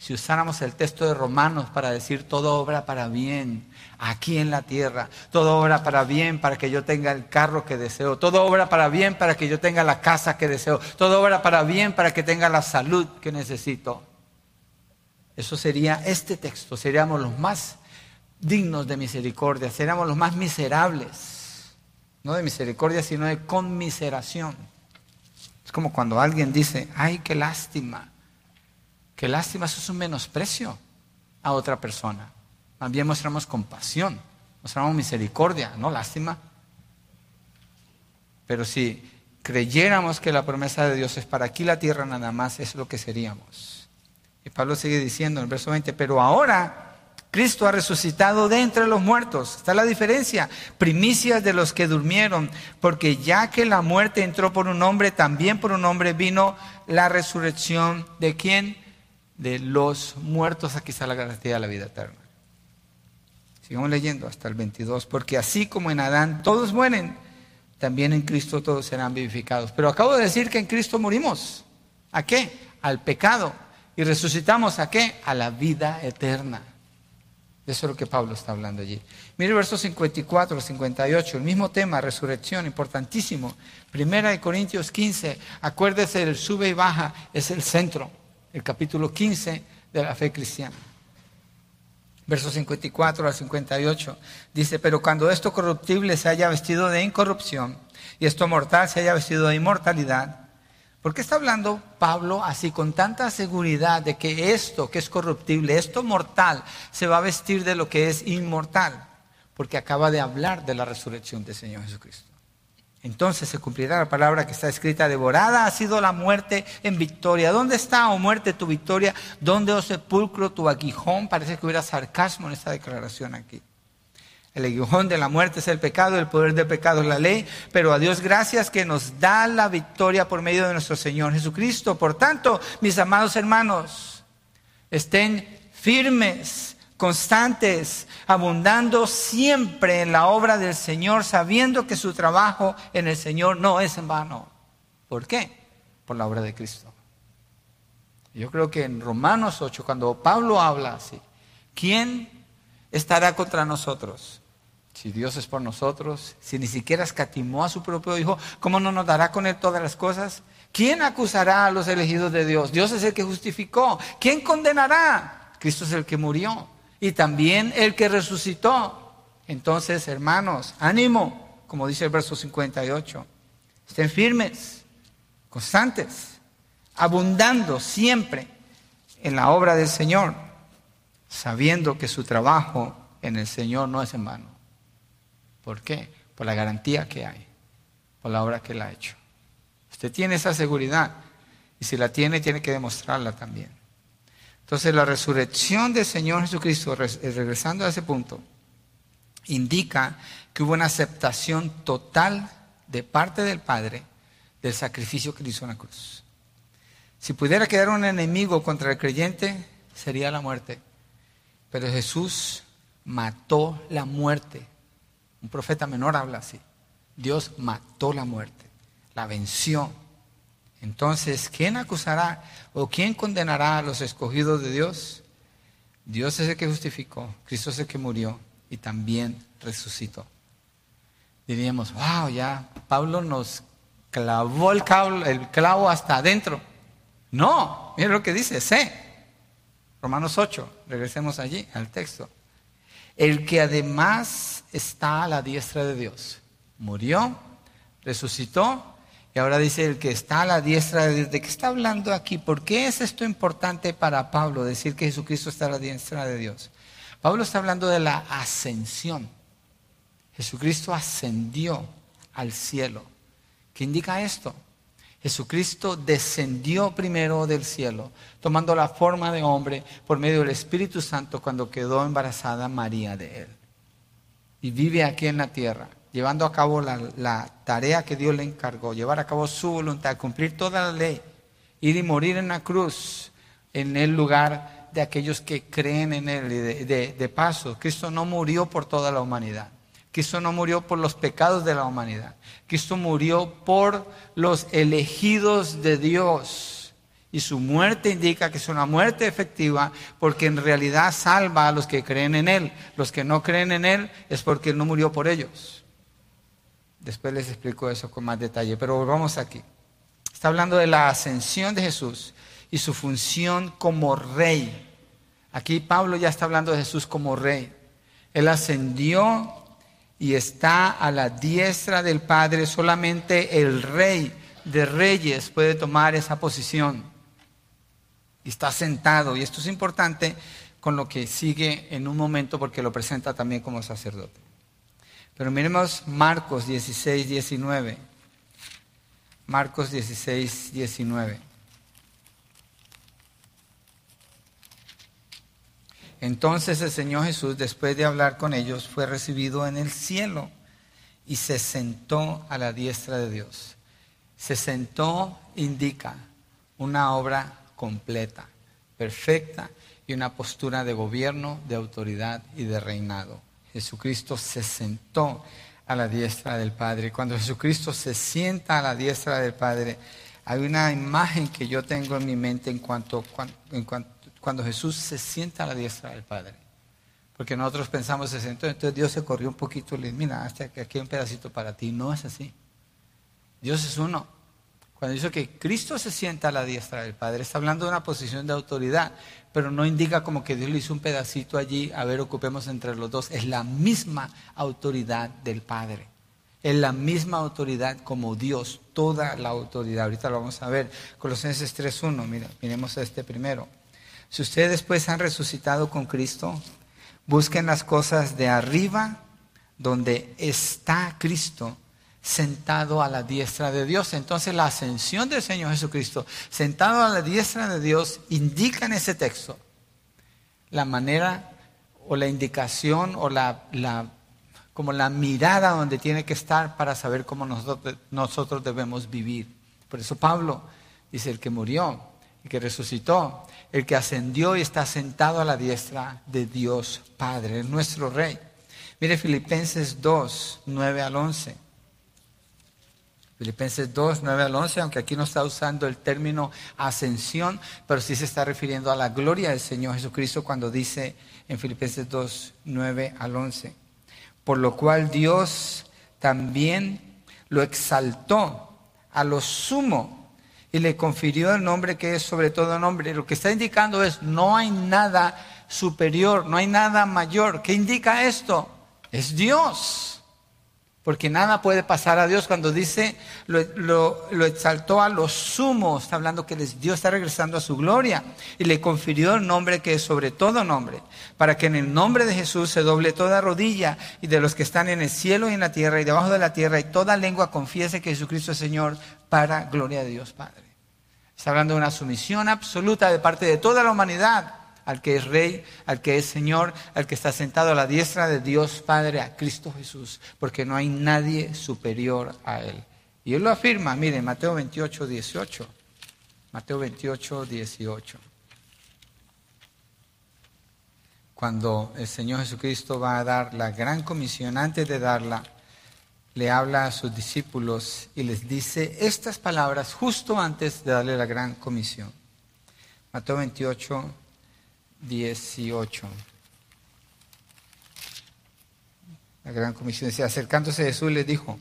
si usáramos el texto de Romanos para decir todo obra para bien aquí en la tierra. Todo obra para bien para que yo tenga el carro que deseo. Todo obra para bien para que yo tenga la casa que deseo. Todo obra para bien para que tenga la salud que necesito. Eso sería este texto. Seríamos los más dignos de misericordia. Seríamos los más miserables. No de misericordia, sino de conmiseración. Es como cuando alguien dice, ay, qué lástima. Qué lástima, eso es un menosprecio a otra persona. También mostramos compasión, mostramos misericordia, no lástima. Pero si creyéramos que la promesa de Dios es para aquí la tierra nada más, es lo que seríamos. Y Pablo sigue diciendo en el verso 20, pero ahora Cristo ha resucitado de entre los muertos. Está la diferencia. Primicias de los que durmieron. Porque ya que la muerte entró por un hombre, también por un hombre vino la resurrección de quién? De los muertos. Aquí está la garantía de la vida eterna. Sigamos leyendo hasta el 22. Porque así como en Adán todos mueren, también en Cristo todos serán vivificados. Pero acabo de decir que en Cristo morimos. ¿A qué? Al pecado. Y resucitamos a qué? A la vida eterna. Eso es lo que Pablo está hablando allí. Mire versos 54, 58, el mismo tema, resurrección, importantísimo. Primera de Corintios 15, acuérdese del sube y baja, es el centro, el capítulo 15 de la fe cristiana. Versos 54 al 58 dice, pero cuando esto corruptible se haya vestido de incorrupción y esto mortal se haya vestido de inmortalidad, ¿Por qué está hablando Pablo así con tanta seguridad de que esto que es corruptible, esto mortal, se va a vestir de lo que es inmortal? Porque acaba de hablar de la resurrección del Señor Jesucristo. Entonces se cumplirá la palabra que está escrita, devorada ha sido la muerte en victoria. ¿Dónde está, oh muerte, tu victoria? ¿Dónde, oh sepulcro, tu aguijón? Parece que hubiera sarcasmo en esta declaración aquí. El aguijón de la muerte es el pecado, el poder del pecado es la ley, pero a Dios gracias que nos da la victoria por medio de nuestro Señor Jesucristo. Por tanto, mis amados hermanos, estén firmes, constantes, abundando siempre en la obra del Señor, sabiendo que su trabajo en el Señor no es en vano. ¿Por qué? Por la obra de Cristo. Yo creo que en Romanos 8, cuando Pablo habla así, ¿quién estará contra nosotros? Si Dios es por nosotros, si ni siquiera escatimó a su propio Hijo, ¿cómo no nos dará con Él todas las cosas? ¿Quién acusará a los elegidos de Dios? Dios es el que justificó. ¿Quién condenará? Cristo es el que murió y también el que resucitó. Entonces, hermanos, ánimo, como dice el verso 58. Estén firmes, constantes, abundando siempre en la obra del Señor, sabiendo que su trabajo en el Señor no es en vano. ¿Por qué? Por la garantía que hay, por la obra que Él ha hecho. Usted tiene esa seguridad y si la tiene, tiene que demostrarla también. Entonces, la resurrección del Señor Jesucristo, eh, regresando a ese punto, indica que hubo una aceptación total de parte del Padre del sacrificio que hizo en la cruz. Si pudiera quedar un enemigo contra el creyente, sería la muerte. Pero Jesús mató la muerte un profeta menor habla así. Dios mató la muerte, la venció. Entonces, ¿quién acusará o quién condenará a los escogidos de Dios? Dios es el que justificó, Cristo es el que murió y también resucitó. Diríamos, wow, ya Pablo nos clavó el, clavo hasta adentro. No, mira lo que dice, sé. Romanos 8, regresemos allí al texto el que además está a la diestra de Dios. Murió, resucitó y ahora dice el que está a la diestra de Dios. ¿De qué está hablando aquí? ¿Por qué es esto importante para Pablo decir que Jesucristo está a la diestra de Dios? Pablo está hablando de la ascensión. Jesucristo ascendió al cielo. ¿Qué indica esto? Jesucristo descendió primero del cielo, tomando la forma de hombre por medio del Espíritu Santo cuando quedó embarazada María de él. Y vive aquí en la tierra, llevando a cabo la, tarea que Dios le encargó, llevar a cabo su voluntad, cumplir toda la ley, ir y morir en la cruz, en el lugar de aquellos que creen en Él. de paso, Cristo no murió por toda la humanidad. Cristo no murió por los pecados de la humanidad. Cristo murió por los elegidos de Dios. Y su muerte indica que es una muerte efectiva porque en realidad salva a los que creen en Él. Los que no creen en Él es porque Él no murió por ellos. Después les explico eso con más detalle, pero volvamos aquí. Está hablando de la ascensión de Jesús y su función como rey. Aquí Pablo ya está hablando de Jesús como rey. Él ascendió y está a la diestra del Padre. Solamente el rey de reyes puede tomar esa posición. Y está sentado. Y esto es importante con lo que sigue en un momento porque lo presenta también como sacerdote. Pero miremos Marcos 16, 19. Marcos 16, 19. Entonces el Señor Jesús, después de hablar con ellos, fue recibido en el cielo y se sentó a la diestra de Dios. Se sentó indica una obra completa, perfecta y una postura de gobierno, de autoridad y de reinado. Jesucristo se sentó a la diestra del Padre. Cuando Jesucristo se sienta a la diestra del Padre, hay una imagen que yo tengo en mi mente en cuanto, en cuanto cuando Jesús se sienta a la diestra del Padre. Porque nosotros pensamos, se sentó, entonces Dios se corrió un poquito y le dijo, mira, hasta aquí hay un pedacito para ti. No es así. Dios es uno. Cuando dice que Cristo se sienta a la diestra del Padre, está hablando de una posición de autoridad, pero no indica como que Dios le hizo un pedacito allí, a ver, ocupemos entre los dos. Es la misma autoridad del Padre. Es la misma autoridad como Dios, toda la autoridad. Ahorita lo vamos a ver. Colosenses 3.1, mira, miremos este primero. Si ustedes pues han resucitado con Cristo, busquen las cosas de arriba, donde está Cristo sentado a la diestra de Dios. Entonces la ascensión del Señor Jesucristo, sentado a la diestra de Dios, indica en ese texto la manera o la indicación o la, como la mirada donde tiene que estar para saber cómo nosotros, nosotros debemos vivir. Por eso Pablo dice, el que murió, el que resucitó, el que ascendió y está sentado a la diestra de Dios Padre, nuestro Rey. Mire Filipenses 2, 9 al 11. Filipenses 2, 9 al 11, aunque aquí no está usando el término ascensión, pero sí se está refiriendo a la gloria del Señor Jesucristo cuando dice en Filipenses 2, 9 al 11. Por lo cual Dios también lo exaltó a lo sumo y le confirió el nombre que es sobre todo nombre. Lo que está indicando es, no hay nada superior, no hay nada mayor. ¿Qué indica esto? Es Dios. Porque nada puede pasar a Dios. Cuando dice, lo, exaltó a los sumos, está hablando que Dios está regresando a su gloria. Y le confirió el nombre que es sobre todo nombre, para que en el nombre de Jesús se doble toda rodilla y de los que están en el cielo y en la tierra y debajo de la tierra y toda lengua confiese que Jesucristo es Señor para gloria de Dios Padre. Está hablando de una sumisión absoluta de parte de toda la humanidad al que es Rey, al que es Señor, al que está sentado a la diestra de Dios Padre, a Cristo Jesús, porque no hay nadie superior a Él. Y Él lo afirma, miren, Mateo 28, 18. Mateo 28, 18. Cuando el Señor Jesucristo va a dar la gran comisión, antes de darla, le habla a sus discípulos y les dice estas palabras justo antes de darle la gran comisión. Mateo 28, 18. La gran comisión decía, acercándose a Jesús les dijo,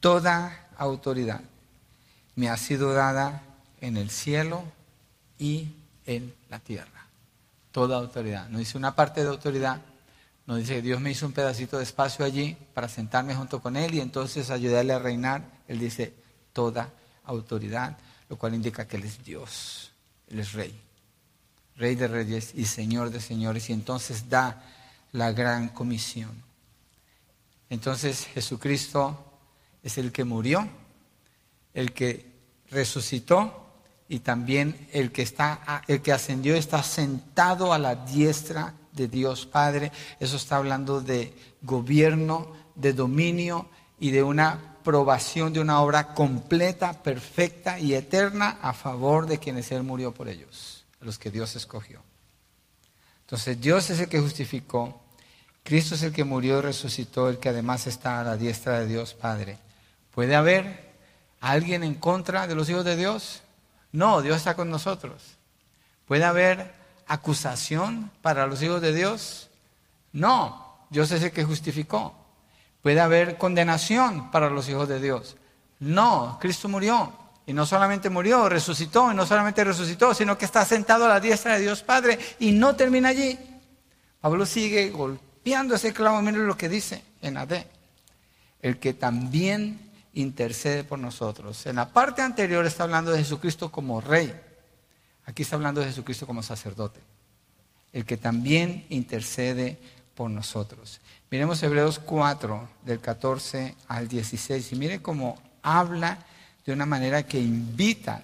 toda autoridad me ha sido dada en el cielo y en la tierra. Toda autoridad. No dice una parte de autoridad, no dice que Dios me hizo un pedacito de espacio allí para sentarme junto con Él y entonces ayudarle a reinar. Él dice toda autoridad, lo cual indica que Él es Dios, Él es Rey. Rey de reyes y Señor de señores, y entonces da la gran comisión. Entonces Jesucristo es el que murió, el que resucitó y también el que está el que ascendió está sentado a la diestra de Dios Padre. Eso está hablando de gobierno, de dominio y de una aprobación de una obra completa, perfecta y eterna a favor de quienes Él murió por ellos los que Dios escogió. Entonces Dios es el que justificó, Cristo es el que murió y resucitó, el que además está a la diestra de Dios Padre. ¿Puede haber alguien en contra de los hijos de Dios? No, Dios está con nosotros. ¿Puede haber acusación para los hijos de Dios? No, Dios es el que justificó. ¿Puede haber condenación para los hijos de Dios? No, Cristo murió. Y no solamente murió, resucitó. Y no solamente resucitó, sino que está sentado a la diestra de Dios Padre. Y no termina allí. Pablo sigue golpeando ese clavo. Miren lo que dice en AD. El que también intercede por nosotros. En la parte anterior está hablando de Jesucristo como rey. Aquí está hablando de Jesucristo como sacerdote. El que también intercede por nosotros. Miremos Hebreos 4, del 14 al 16. Y mire cómo habla de una manera que invita,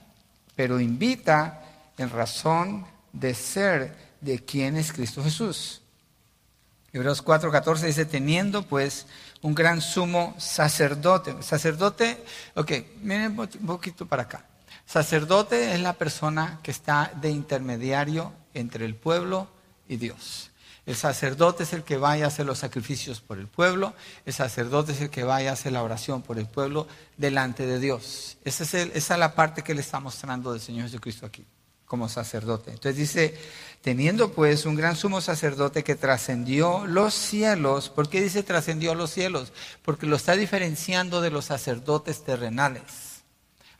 pero invita en razón de ser de quién es Cristo Jesús. Hebreos 4, 14 dice, teniendo pues un gran sumo sacerdote. Sacerdote, ok, miren un poquito para acá. Sacerdote es la persona que está de intermediario entre el pueblo y Dios. El sacerdote es el que vaya a hacer los sacrificios por el pueblo. El sacerdote es el que vaya a hacer la oración por el pueblo delante de Dios. Esa es, esa es la parte que le está mostrando del Señor Jesucristo aquí, como sacerdote. Entonces dice, teniendo pues un gran sumo sacerdote que trascendió los cielos. ¿Por qué dice trascendió los cielos? Porque lo está diferenciando de los sacerdotes terrenales.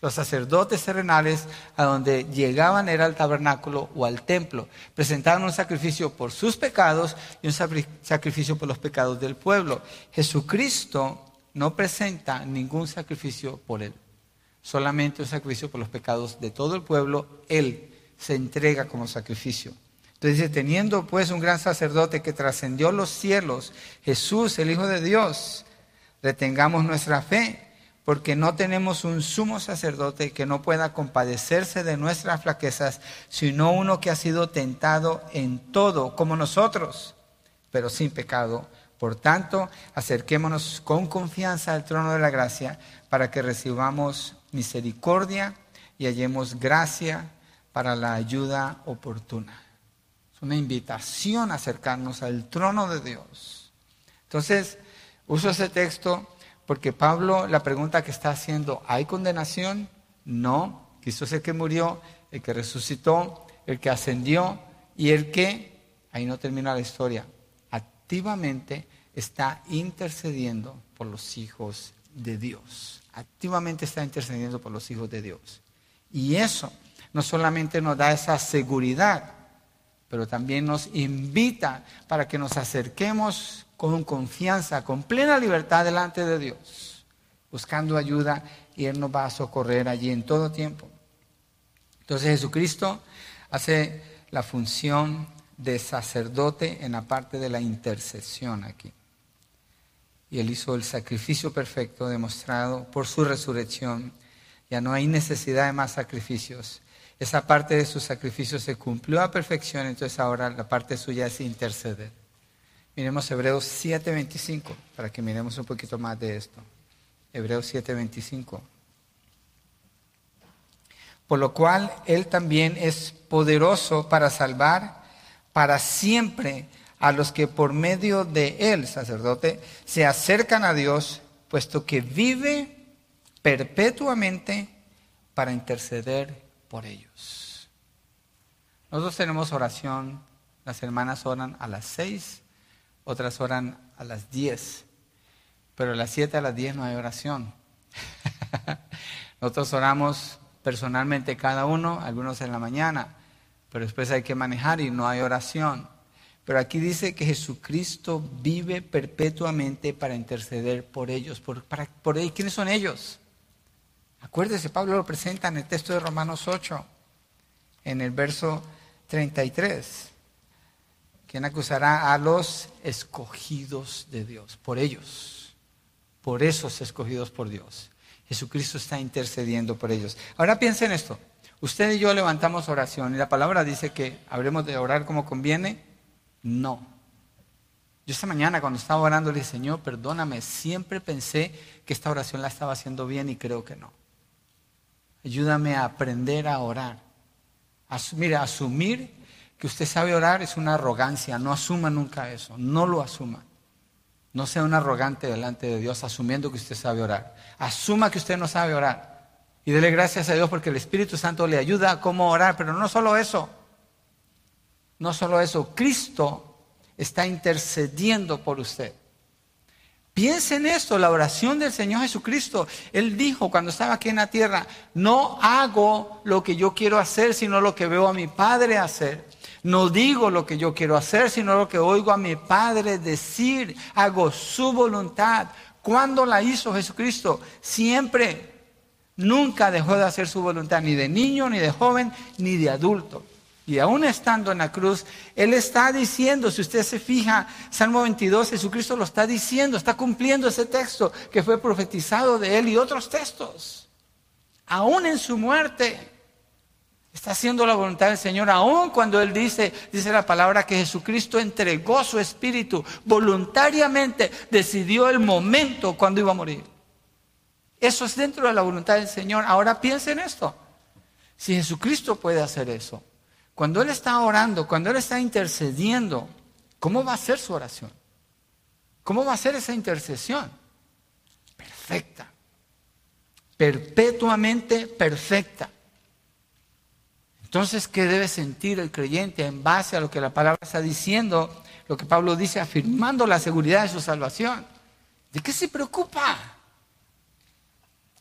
Los sacerdotes terrenales a donde llegaban era al tabernáculo o al templo. Presentaban un sacrificio por sus pecados y un sacrificio por los pecados del pueblo. Jesucristo no presenta ningún sacrificio por él, solamente un sacrificio por los pecados de todo el pueblo. Él se entrega como sacrificio. Entonces dice, teniendo pues un gran sacerdote que trascendió los cielos, Jesús, el Hijo de Dios, retengamos nuestra fe porque no tenemos un sumo sacerdote que no pueda compadecerse de nuestras flaquezas, sino uno que ha sido tentado en todo, como nosotros, pero sin pecado. Por tanto, acerquémonos con confianza al trono de la gracia para que recibamos misericordia y hallemos gracia para la ayuda oportuna. Es una invitación a acercarnos al trono de Dios. Entonces, uso ese texto porque Pablo, la pregunta que está haciendo, ¿hay condenación? No. Cristo es el que murió, el que resucitó, el que ascendió y el que, ahí no termina la historia, activamente está intercediendo por los hijos de Dios. Activamente está intercediendo por los hijos de Dios. Y eso no solamente nos da esa seguridad, pero también nos invita para que nos acerquemos con confianza, con plena libertad delante de Dios, buscando ayuda y Él nos va a socorrer allí en todo tiempo. Entonces Jesucristo hace la función de sacerdote en la parte de la intercesión aquí. Y Él hizo el sacrificio perfecto demostrado por su resurrección. Ya no hay necesidad de más sacrificios. Esa parte de su sacrificio se cumplió a perfección, entonces ahora la parte suya es interceder. Miremos Hebreos 7:25 para que miremos un poquito más de esto. Hebreos 7:25. Por lo cual Él también es poderoso para salvar para siempre a los que por medio de Él, sacerdote, se acercan a Dios, puesto que vive perpetuamente para interceder por ellos. Nosotros tenemos oración, las hermanas oran a las seis otras oran a las 10, pero a las 7 a las 10 no hay oración. Nosotros oramos personalmente cada uno, algunos en la mañana, pero después hay que manejar y no hay oración. Pero aquí dice que Jesucristo vive perpetuamente para interceder por ellos. Por, para, por ellos. ¿Quiénes son ellos? Acuérdese, Pablo lo presenta en el texto de Romanos 8, en el verso 33. ¿Quién acusará a los escogidos de Dios? Por ellos, por esos escogidos por Dios. Jesucristo está intercediendo por ellos. Ahora piensen esto. Usted y yo levantamos oración y la palabra dice que habremos de orar como conviene. No. Yo esta mañana cuando estaba orando le dije, Señor, perdóname, siempre pensé que esta oración la estaba haciendo bien y creo que no. Ayúdame a aprender a orar. mira, asumir que usted sabe orar es una arrogancia. No asuma nunca eso. No lo asuma. No sea un arrogante delante de Dios asumiendo que usted sabe orar. Asuma que usted no sabe orar Y dele gracias a Dios porque el Espíritu Santo le ayuda a cómo orar. Pero no solo eso, no solo eso, Cristo está intercediendo por usted. Piense en esto, la oración del Señor Jesucristo. Él dijo cuando estaba aquí en la tierra, no hago lo que yo quiero hacer, sino lo que veo a mi Padre hacer. No digo lo que yo quiero hacer, sino lo que oigo a mi Padre decir. Hago su voluntad. ¿Cuándo la hizo Jesucristo? Siempre. Nunca dejó de hacer su voluntad, ni de niño, ni de joven, ni de adulto. Y aún estando en la cruz, Él está diciendo, si usted se fija, Salmo 22, Jesucristo lo está diciendo, está cumpliendo ese texto que fue profetizado de Él y otros textos. Aún en su muerte, está haciendo la voluntad del Señor, aún cuando Él dice, dice la palabra que Jesucristo entregó su espíritu voluntariamente, decidió el momento cuando iba a morir. Eso es dentro de la voluntad del Señor. Ahora piensen en esto. Si Jesucristo puede hacer eso, cuando Él está orando, cuando Él está intercediendo, ¿cómo va a ser su oración? ¿Cómo va a ser esa intercesión? Perfecta. Perpetuamente perfecta. Entonces, ¿qué debe sentir el creyente en base a lo que la palabra está diciendo? Lo que Pablo dice, afirmando la seguridad de su salvación. ¿De qué se preocupa?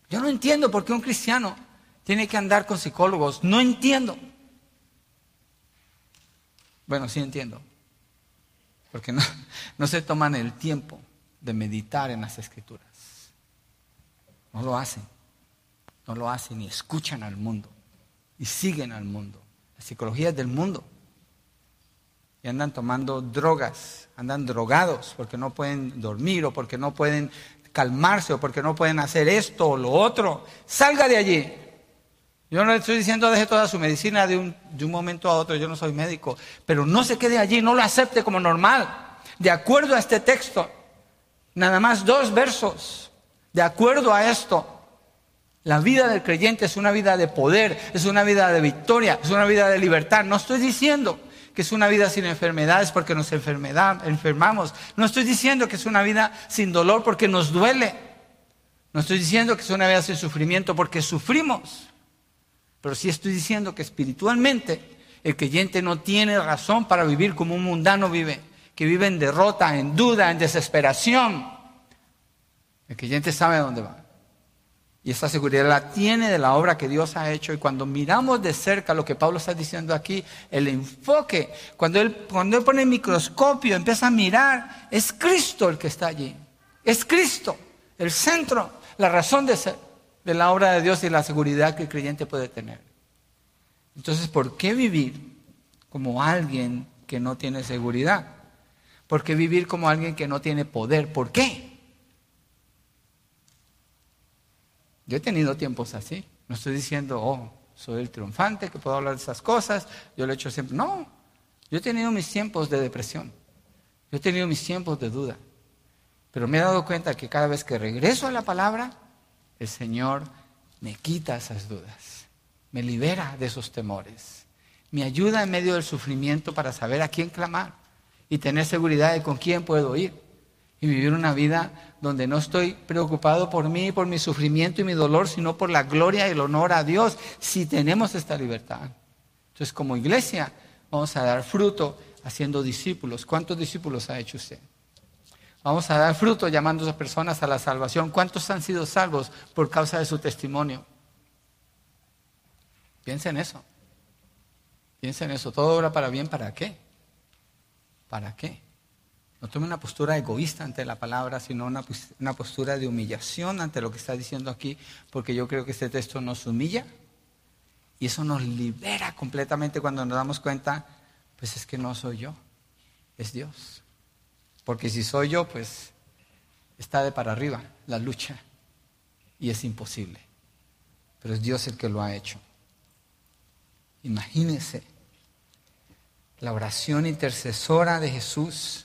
Yo no entiendo por qué un cristiano tiene que andar con psicólogos. No entiendo. Bueno, sí entiendo. Porque no, no se toman el tiempo de meditar en las escrituras. No lo hacen. No lo hacen y escuchan al mundo. Y siguen al mundo. La psicología es del mundo. Y andan tomando drogas, andan drogados porque no pueden dormir o porque no pueden calmarse o porque no pueden hacer esto o lo otro. Salga de allí. Yo no le estoy diciendo deje toda su medicina de un, de un momento a otro, yo no soy médico, pero no se quede allí, no lo acepte como normal. De acuerdo a este texto, nada más dos versos, de acuerdo a esto, la vida del creyente es una vida de poder, es una vida de victoria, es una vida de libertad. No estoy diciendo que es una vida sin enfermedades porque nos enfermamos. No estoy diciendo que es una vida sin dolor porque nos duele. No estoy diciendo que es una vida sin sufrimiento porque sufrimos. Pero sí estoy diciendo que espiritualmente el creyente no tiene razón para vivir como un mundano vive, que vive en derrota, en duda, en desesperación. El creyente sabe a dónde va. Y esa seguridad la tiene de la obra que Dios ha hecho. Y cuando miramos de cerca lo que Pablo está diciendo aquí, el enfoque, cuando él, cuando él pone el microscopio, empieza a mirar, es Cristo el que está allí. Es Cristo, el centro, la razón de ser de la obra de Dios y la seguridad que el creyente puede tener. Entonces, ¿por qué vivir como alguien que no tiene seguridad? ¿Por qué vivir como alguien que no tiene poder? ¿Por qué? Yo he tenido tiempos así. No estoy diciendo, oh, soy el triunfante que puedo hablar de esas cosas. Yo lo he hecho siempre. No, yo he tenido mis tiempos de depresión. Yo he tenido mis tiempos de duda. Pero me he dado cuenta que cada vez que regreso a la palabra, el Señor me quita esas dudas. Me libera de esos temores. Me ayuda en medio del sufrimiento para saber a quién clamar y tener seguridad de con quién puedo ir y vivir una vida donde no estoy preocupado por mí, por mi sufrimiento y mi dolor, sino por la gloria y el honor a Dios, si tenemos esta libertad. Entonces, como iglesia, vamos a dar fruto haciendo discípulos. ¿Cuántos discípulos ha hecho usted? Vamos a dar fruto llamando a personas a la salvación. ¿Cuántos han sido salvos por causa de su testimonio? Piensen en eso. Piensen en eso. Todo obra para bien, ¿para qué? ¿Para qué? No tome una postura egoísta ante la palabra, sino una, una, postura de humillación ante lo que está diciendo aquí, porque yo creo que este texto nos humilla y eso nos libera completamente cuando nos damos cuenta, pues es que no soy yo, es Dios. Porque si soy yo, pues está de para arriba la lucha y es imposible. Pero es Dios el que lo ha hecho. Imagínense la oración intercesora de Jesús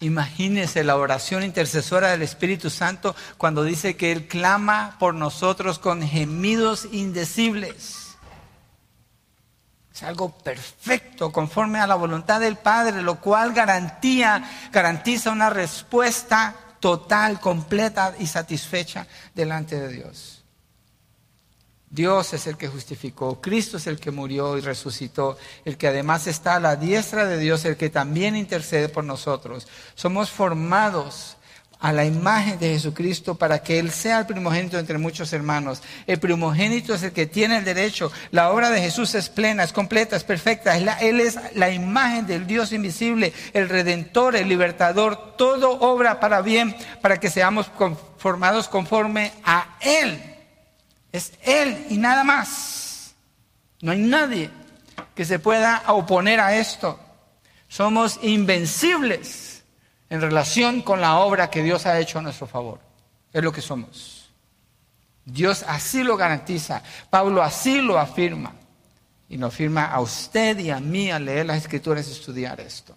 Imagínese la oración intercesora del Espíritu Santo cuando dice que Él clama por nosotros con gemidos indecibles. Es algo perfecto, conforme a la voluntad del Padre, lo cual garantía, garantiza una respuesta total, completa y satisfecha delante de Dios. Dios es el que justificó, Cristo es el que murió y resucitó, el que además está a la diestra de Dios, el que también intercede por nosotros. Somos formados a la imagen de Jesucristo para que Él sea el primogénito entre muchos hermanos. El primogénito es el que tiene el derecho. La obra de Jesús es plena, es completa, es perfecta. Él es la imagen del Dios invisible, el redentor, el libertador. Todo obra para bien, para que seamos conformados conforme a Él. Es Él y nada más. No hay nadie que se pueda oponer a esto. Somos invencibles en relación con la obra que Dios ha hecho a nuestro favor. Es lo que somos. Dios así lo garantiza. Pablo así lo afirma. Y nos afirma a usted y a mí al leer las escrituras y estudiar esto.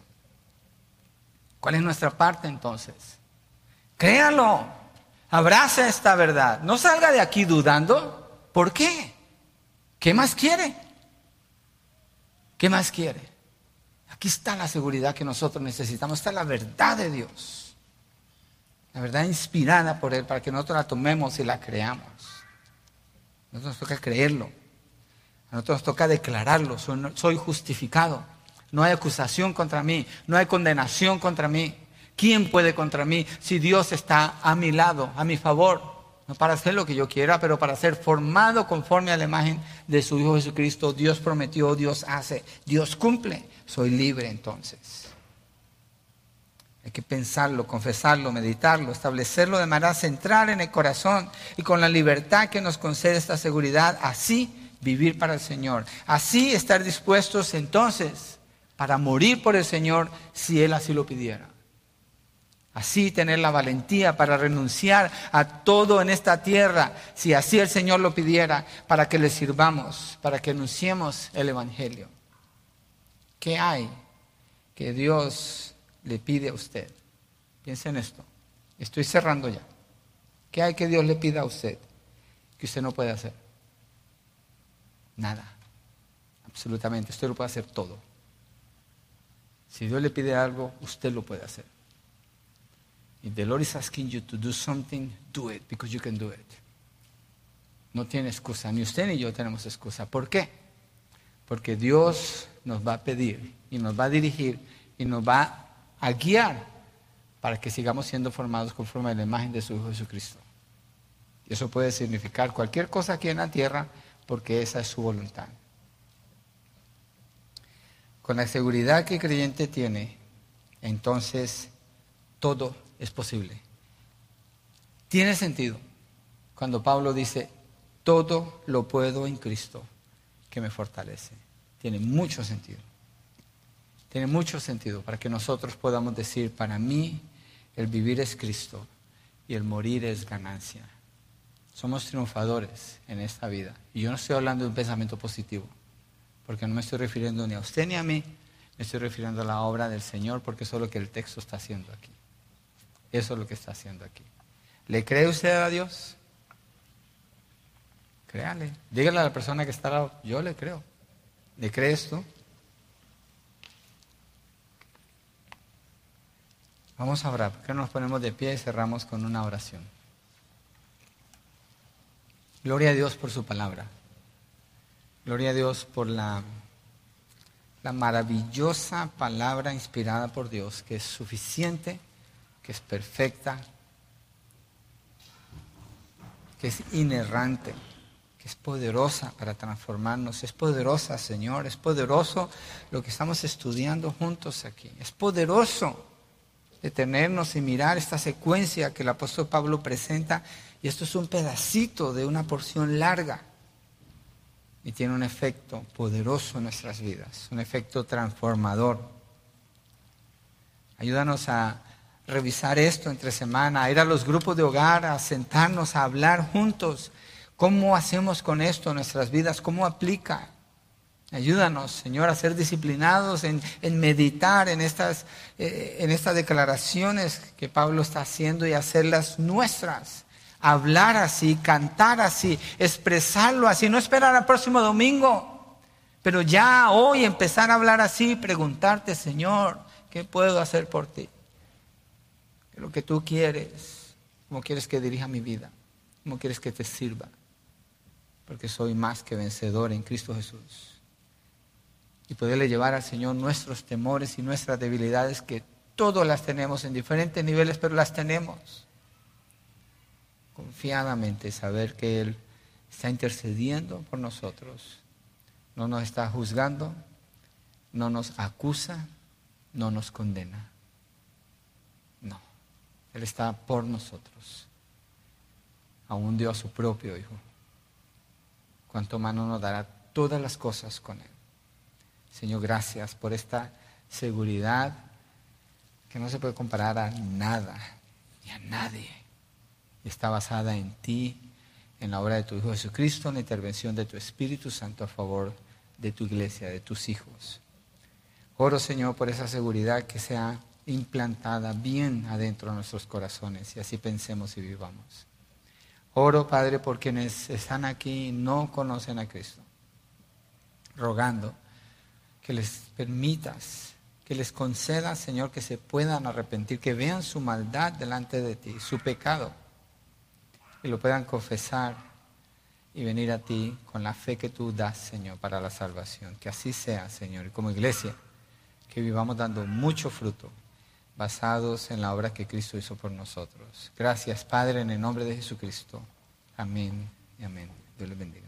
¿Cuál es nuestra parte entonces? Créalo. Abraza esta verdad. No salga de aquí dudando. ¿Por qué? ¿Qué más quiere? ¿Qué más quiere? Aquí está la seguridad que nosotros necesitamos. Está la verdad de Dios. La verdad inspirada por Él para que nosotros la tomemos y la creamos. Nosotros nos toca creerlo. A nosotros nos toca declararlo. soy justificado. No hay acusación contra mí. No hay condenación contra mí. ¿Quién puede contra mí si Dios está a mi lado, a mi favor? No para hacer lo que yo quiera, pero para ser formado conforme a la imagen de su Hijo Jesucristo. Dios prometió, Dios hace, Dios cumple. Soy libre entonces. Hay que pensarlo, confesarlo, meditarlo, establecerlo de manera central en el corazón y con la libertad que nos concede esta seguridad, así vivir para el Señor. Así estar dispuestos entonces para morir por el Señor si Él así lo pidiera. Así tener la valentía para renunciar a todo en esta tierra, si así el Señor lo pidiera, para que le sirvamos, para que anunciemos el Evangelio. ¿Qué hay que Dios le pide a usted? Piensa en esto. Estoy cerrando ya. ¿Qué hay que Dios le pida a usted que usted no puede hacer? Nada. Absolutamente. Usted lo puede hacer todo. Si Dios le pide algo, usted lo puede hacer. If the Lord is asking you to do something, do it because you can do it. No tiene excusa, ni usted ni yo tenemos excusa. ¿Por qué? Porque Dios nos va a pedir y nos va a dirigir y nos va a guiar para que sigamos siendo formados conforme a la imagen de su Hijo Jesucristo. Y eso puede significar cualquier cosa aquí en la tierra porque esa es su voluntad. Con la seguridad que el creyente tiene, entonces todo es posible. Tiene sentido cuando Pablo dice, todo lo puedo en Cristo que me fortalece. Tiene mucho sentido. Tiene mucho sentido para que nosotros podamos decir, para mí el vivir es Cristo y el morir es ganancia. Somos triunfadores en esta vida. Y yo no estoy hablando de un pensamiento positivo, porque no me estoy refiriendo ni a usted ni a mí, me estoy refiriendo a la obra del Señor, porque eso es lo que el texto está haciendo aquí. Eso es lo que está haciendo aquí. ¿Le cree usted a Dios? Créale. Dígale a la persona que está al lado, yo le creo. ¿Le crees tú? Vamos a orar. ¿Por qué nos ponemos de pie y cerramos con una oración? Gloria a Dios por su palabra. Gloria a Dios por la, la maravillosa palabra inspirada por Dios, que es suficiente que es perfecta, que es inerrante, que es poderosa para transformarnos. Es poderosa, Señor, es poderoso lo que estamos estudiando juntos aquí. Es poderoso detenernos y mirar esta secuencia que el apóstol Pablo presenta. Y esto es un pedacito de una porción larga. Y tiene un efecto poderoso en nuestras vidas, un efecto transformador. Ayúdanos a revisar esto entre semana, ir a los grupos de hogar, a sentarnos, a hablar juntos. ¿Cómo hacemos con esto en nuestras vidas? ¿Cómo aplica? Ayúdanos, Señor, a ser disciplinados en, meditar en estas, eh, en estas declaraciones que Pablo está haciendo y hacerlas nuestras. Hablar así, cantar así, expresarlo así, no esperar al próximo domingo, pero ya hoy empezar a hablar así, preguntarte, Señor, ¿qué puedo hacer por ti? Lo que tú quieres, cómo quieres que dirija mi vida, cómo quieres que te sirva. porque soy más que vencedor en Cristo Jesús. Y poderle llevar al Señor nuestros temores y nuestras debilidades, que todos las tenemos en diferentes niveles, pero las tenemos. Confiadamente saber que Él está intercediendo por nosotros, no nos está juzgando, no nos acusa, no nos condena. Él está por nosotros. Aún dio a su propio Hijo. Cuanto más nos dará todas las cosas con Él. Señor, gracias por esta seguridad que no se puede comparar a nada ni a nadie. Está basada en ti, en la obra de tu Hijo Jesucristo, en la intervención de tu Espíritu Santo a favor de tu iglesia, de tus hijos. Oro, Señor, por esa seguridad que sea implantada bien adentro de nuestros corazones y así pensemos y vivamos. Oro, Padre, por quienes están aquí y no conocen a Cristo, rogando que les permitas, que les concedas, Señor, que se puedan arrepentir, que vean su maldad delante de ti, su pecado, y lo puedan confesar y venir a ti con la fe que tú das, Señor, para la salvación. Que así sea, Señor, y como iglesia, que vivamos dando mucho fruto basados en la obra que Cristo hizo por nosotros. Gracias, Padre, en el nombre de Jesucristo. Amén y amén. Dios les bendiga.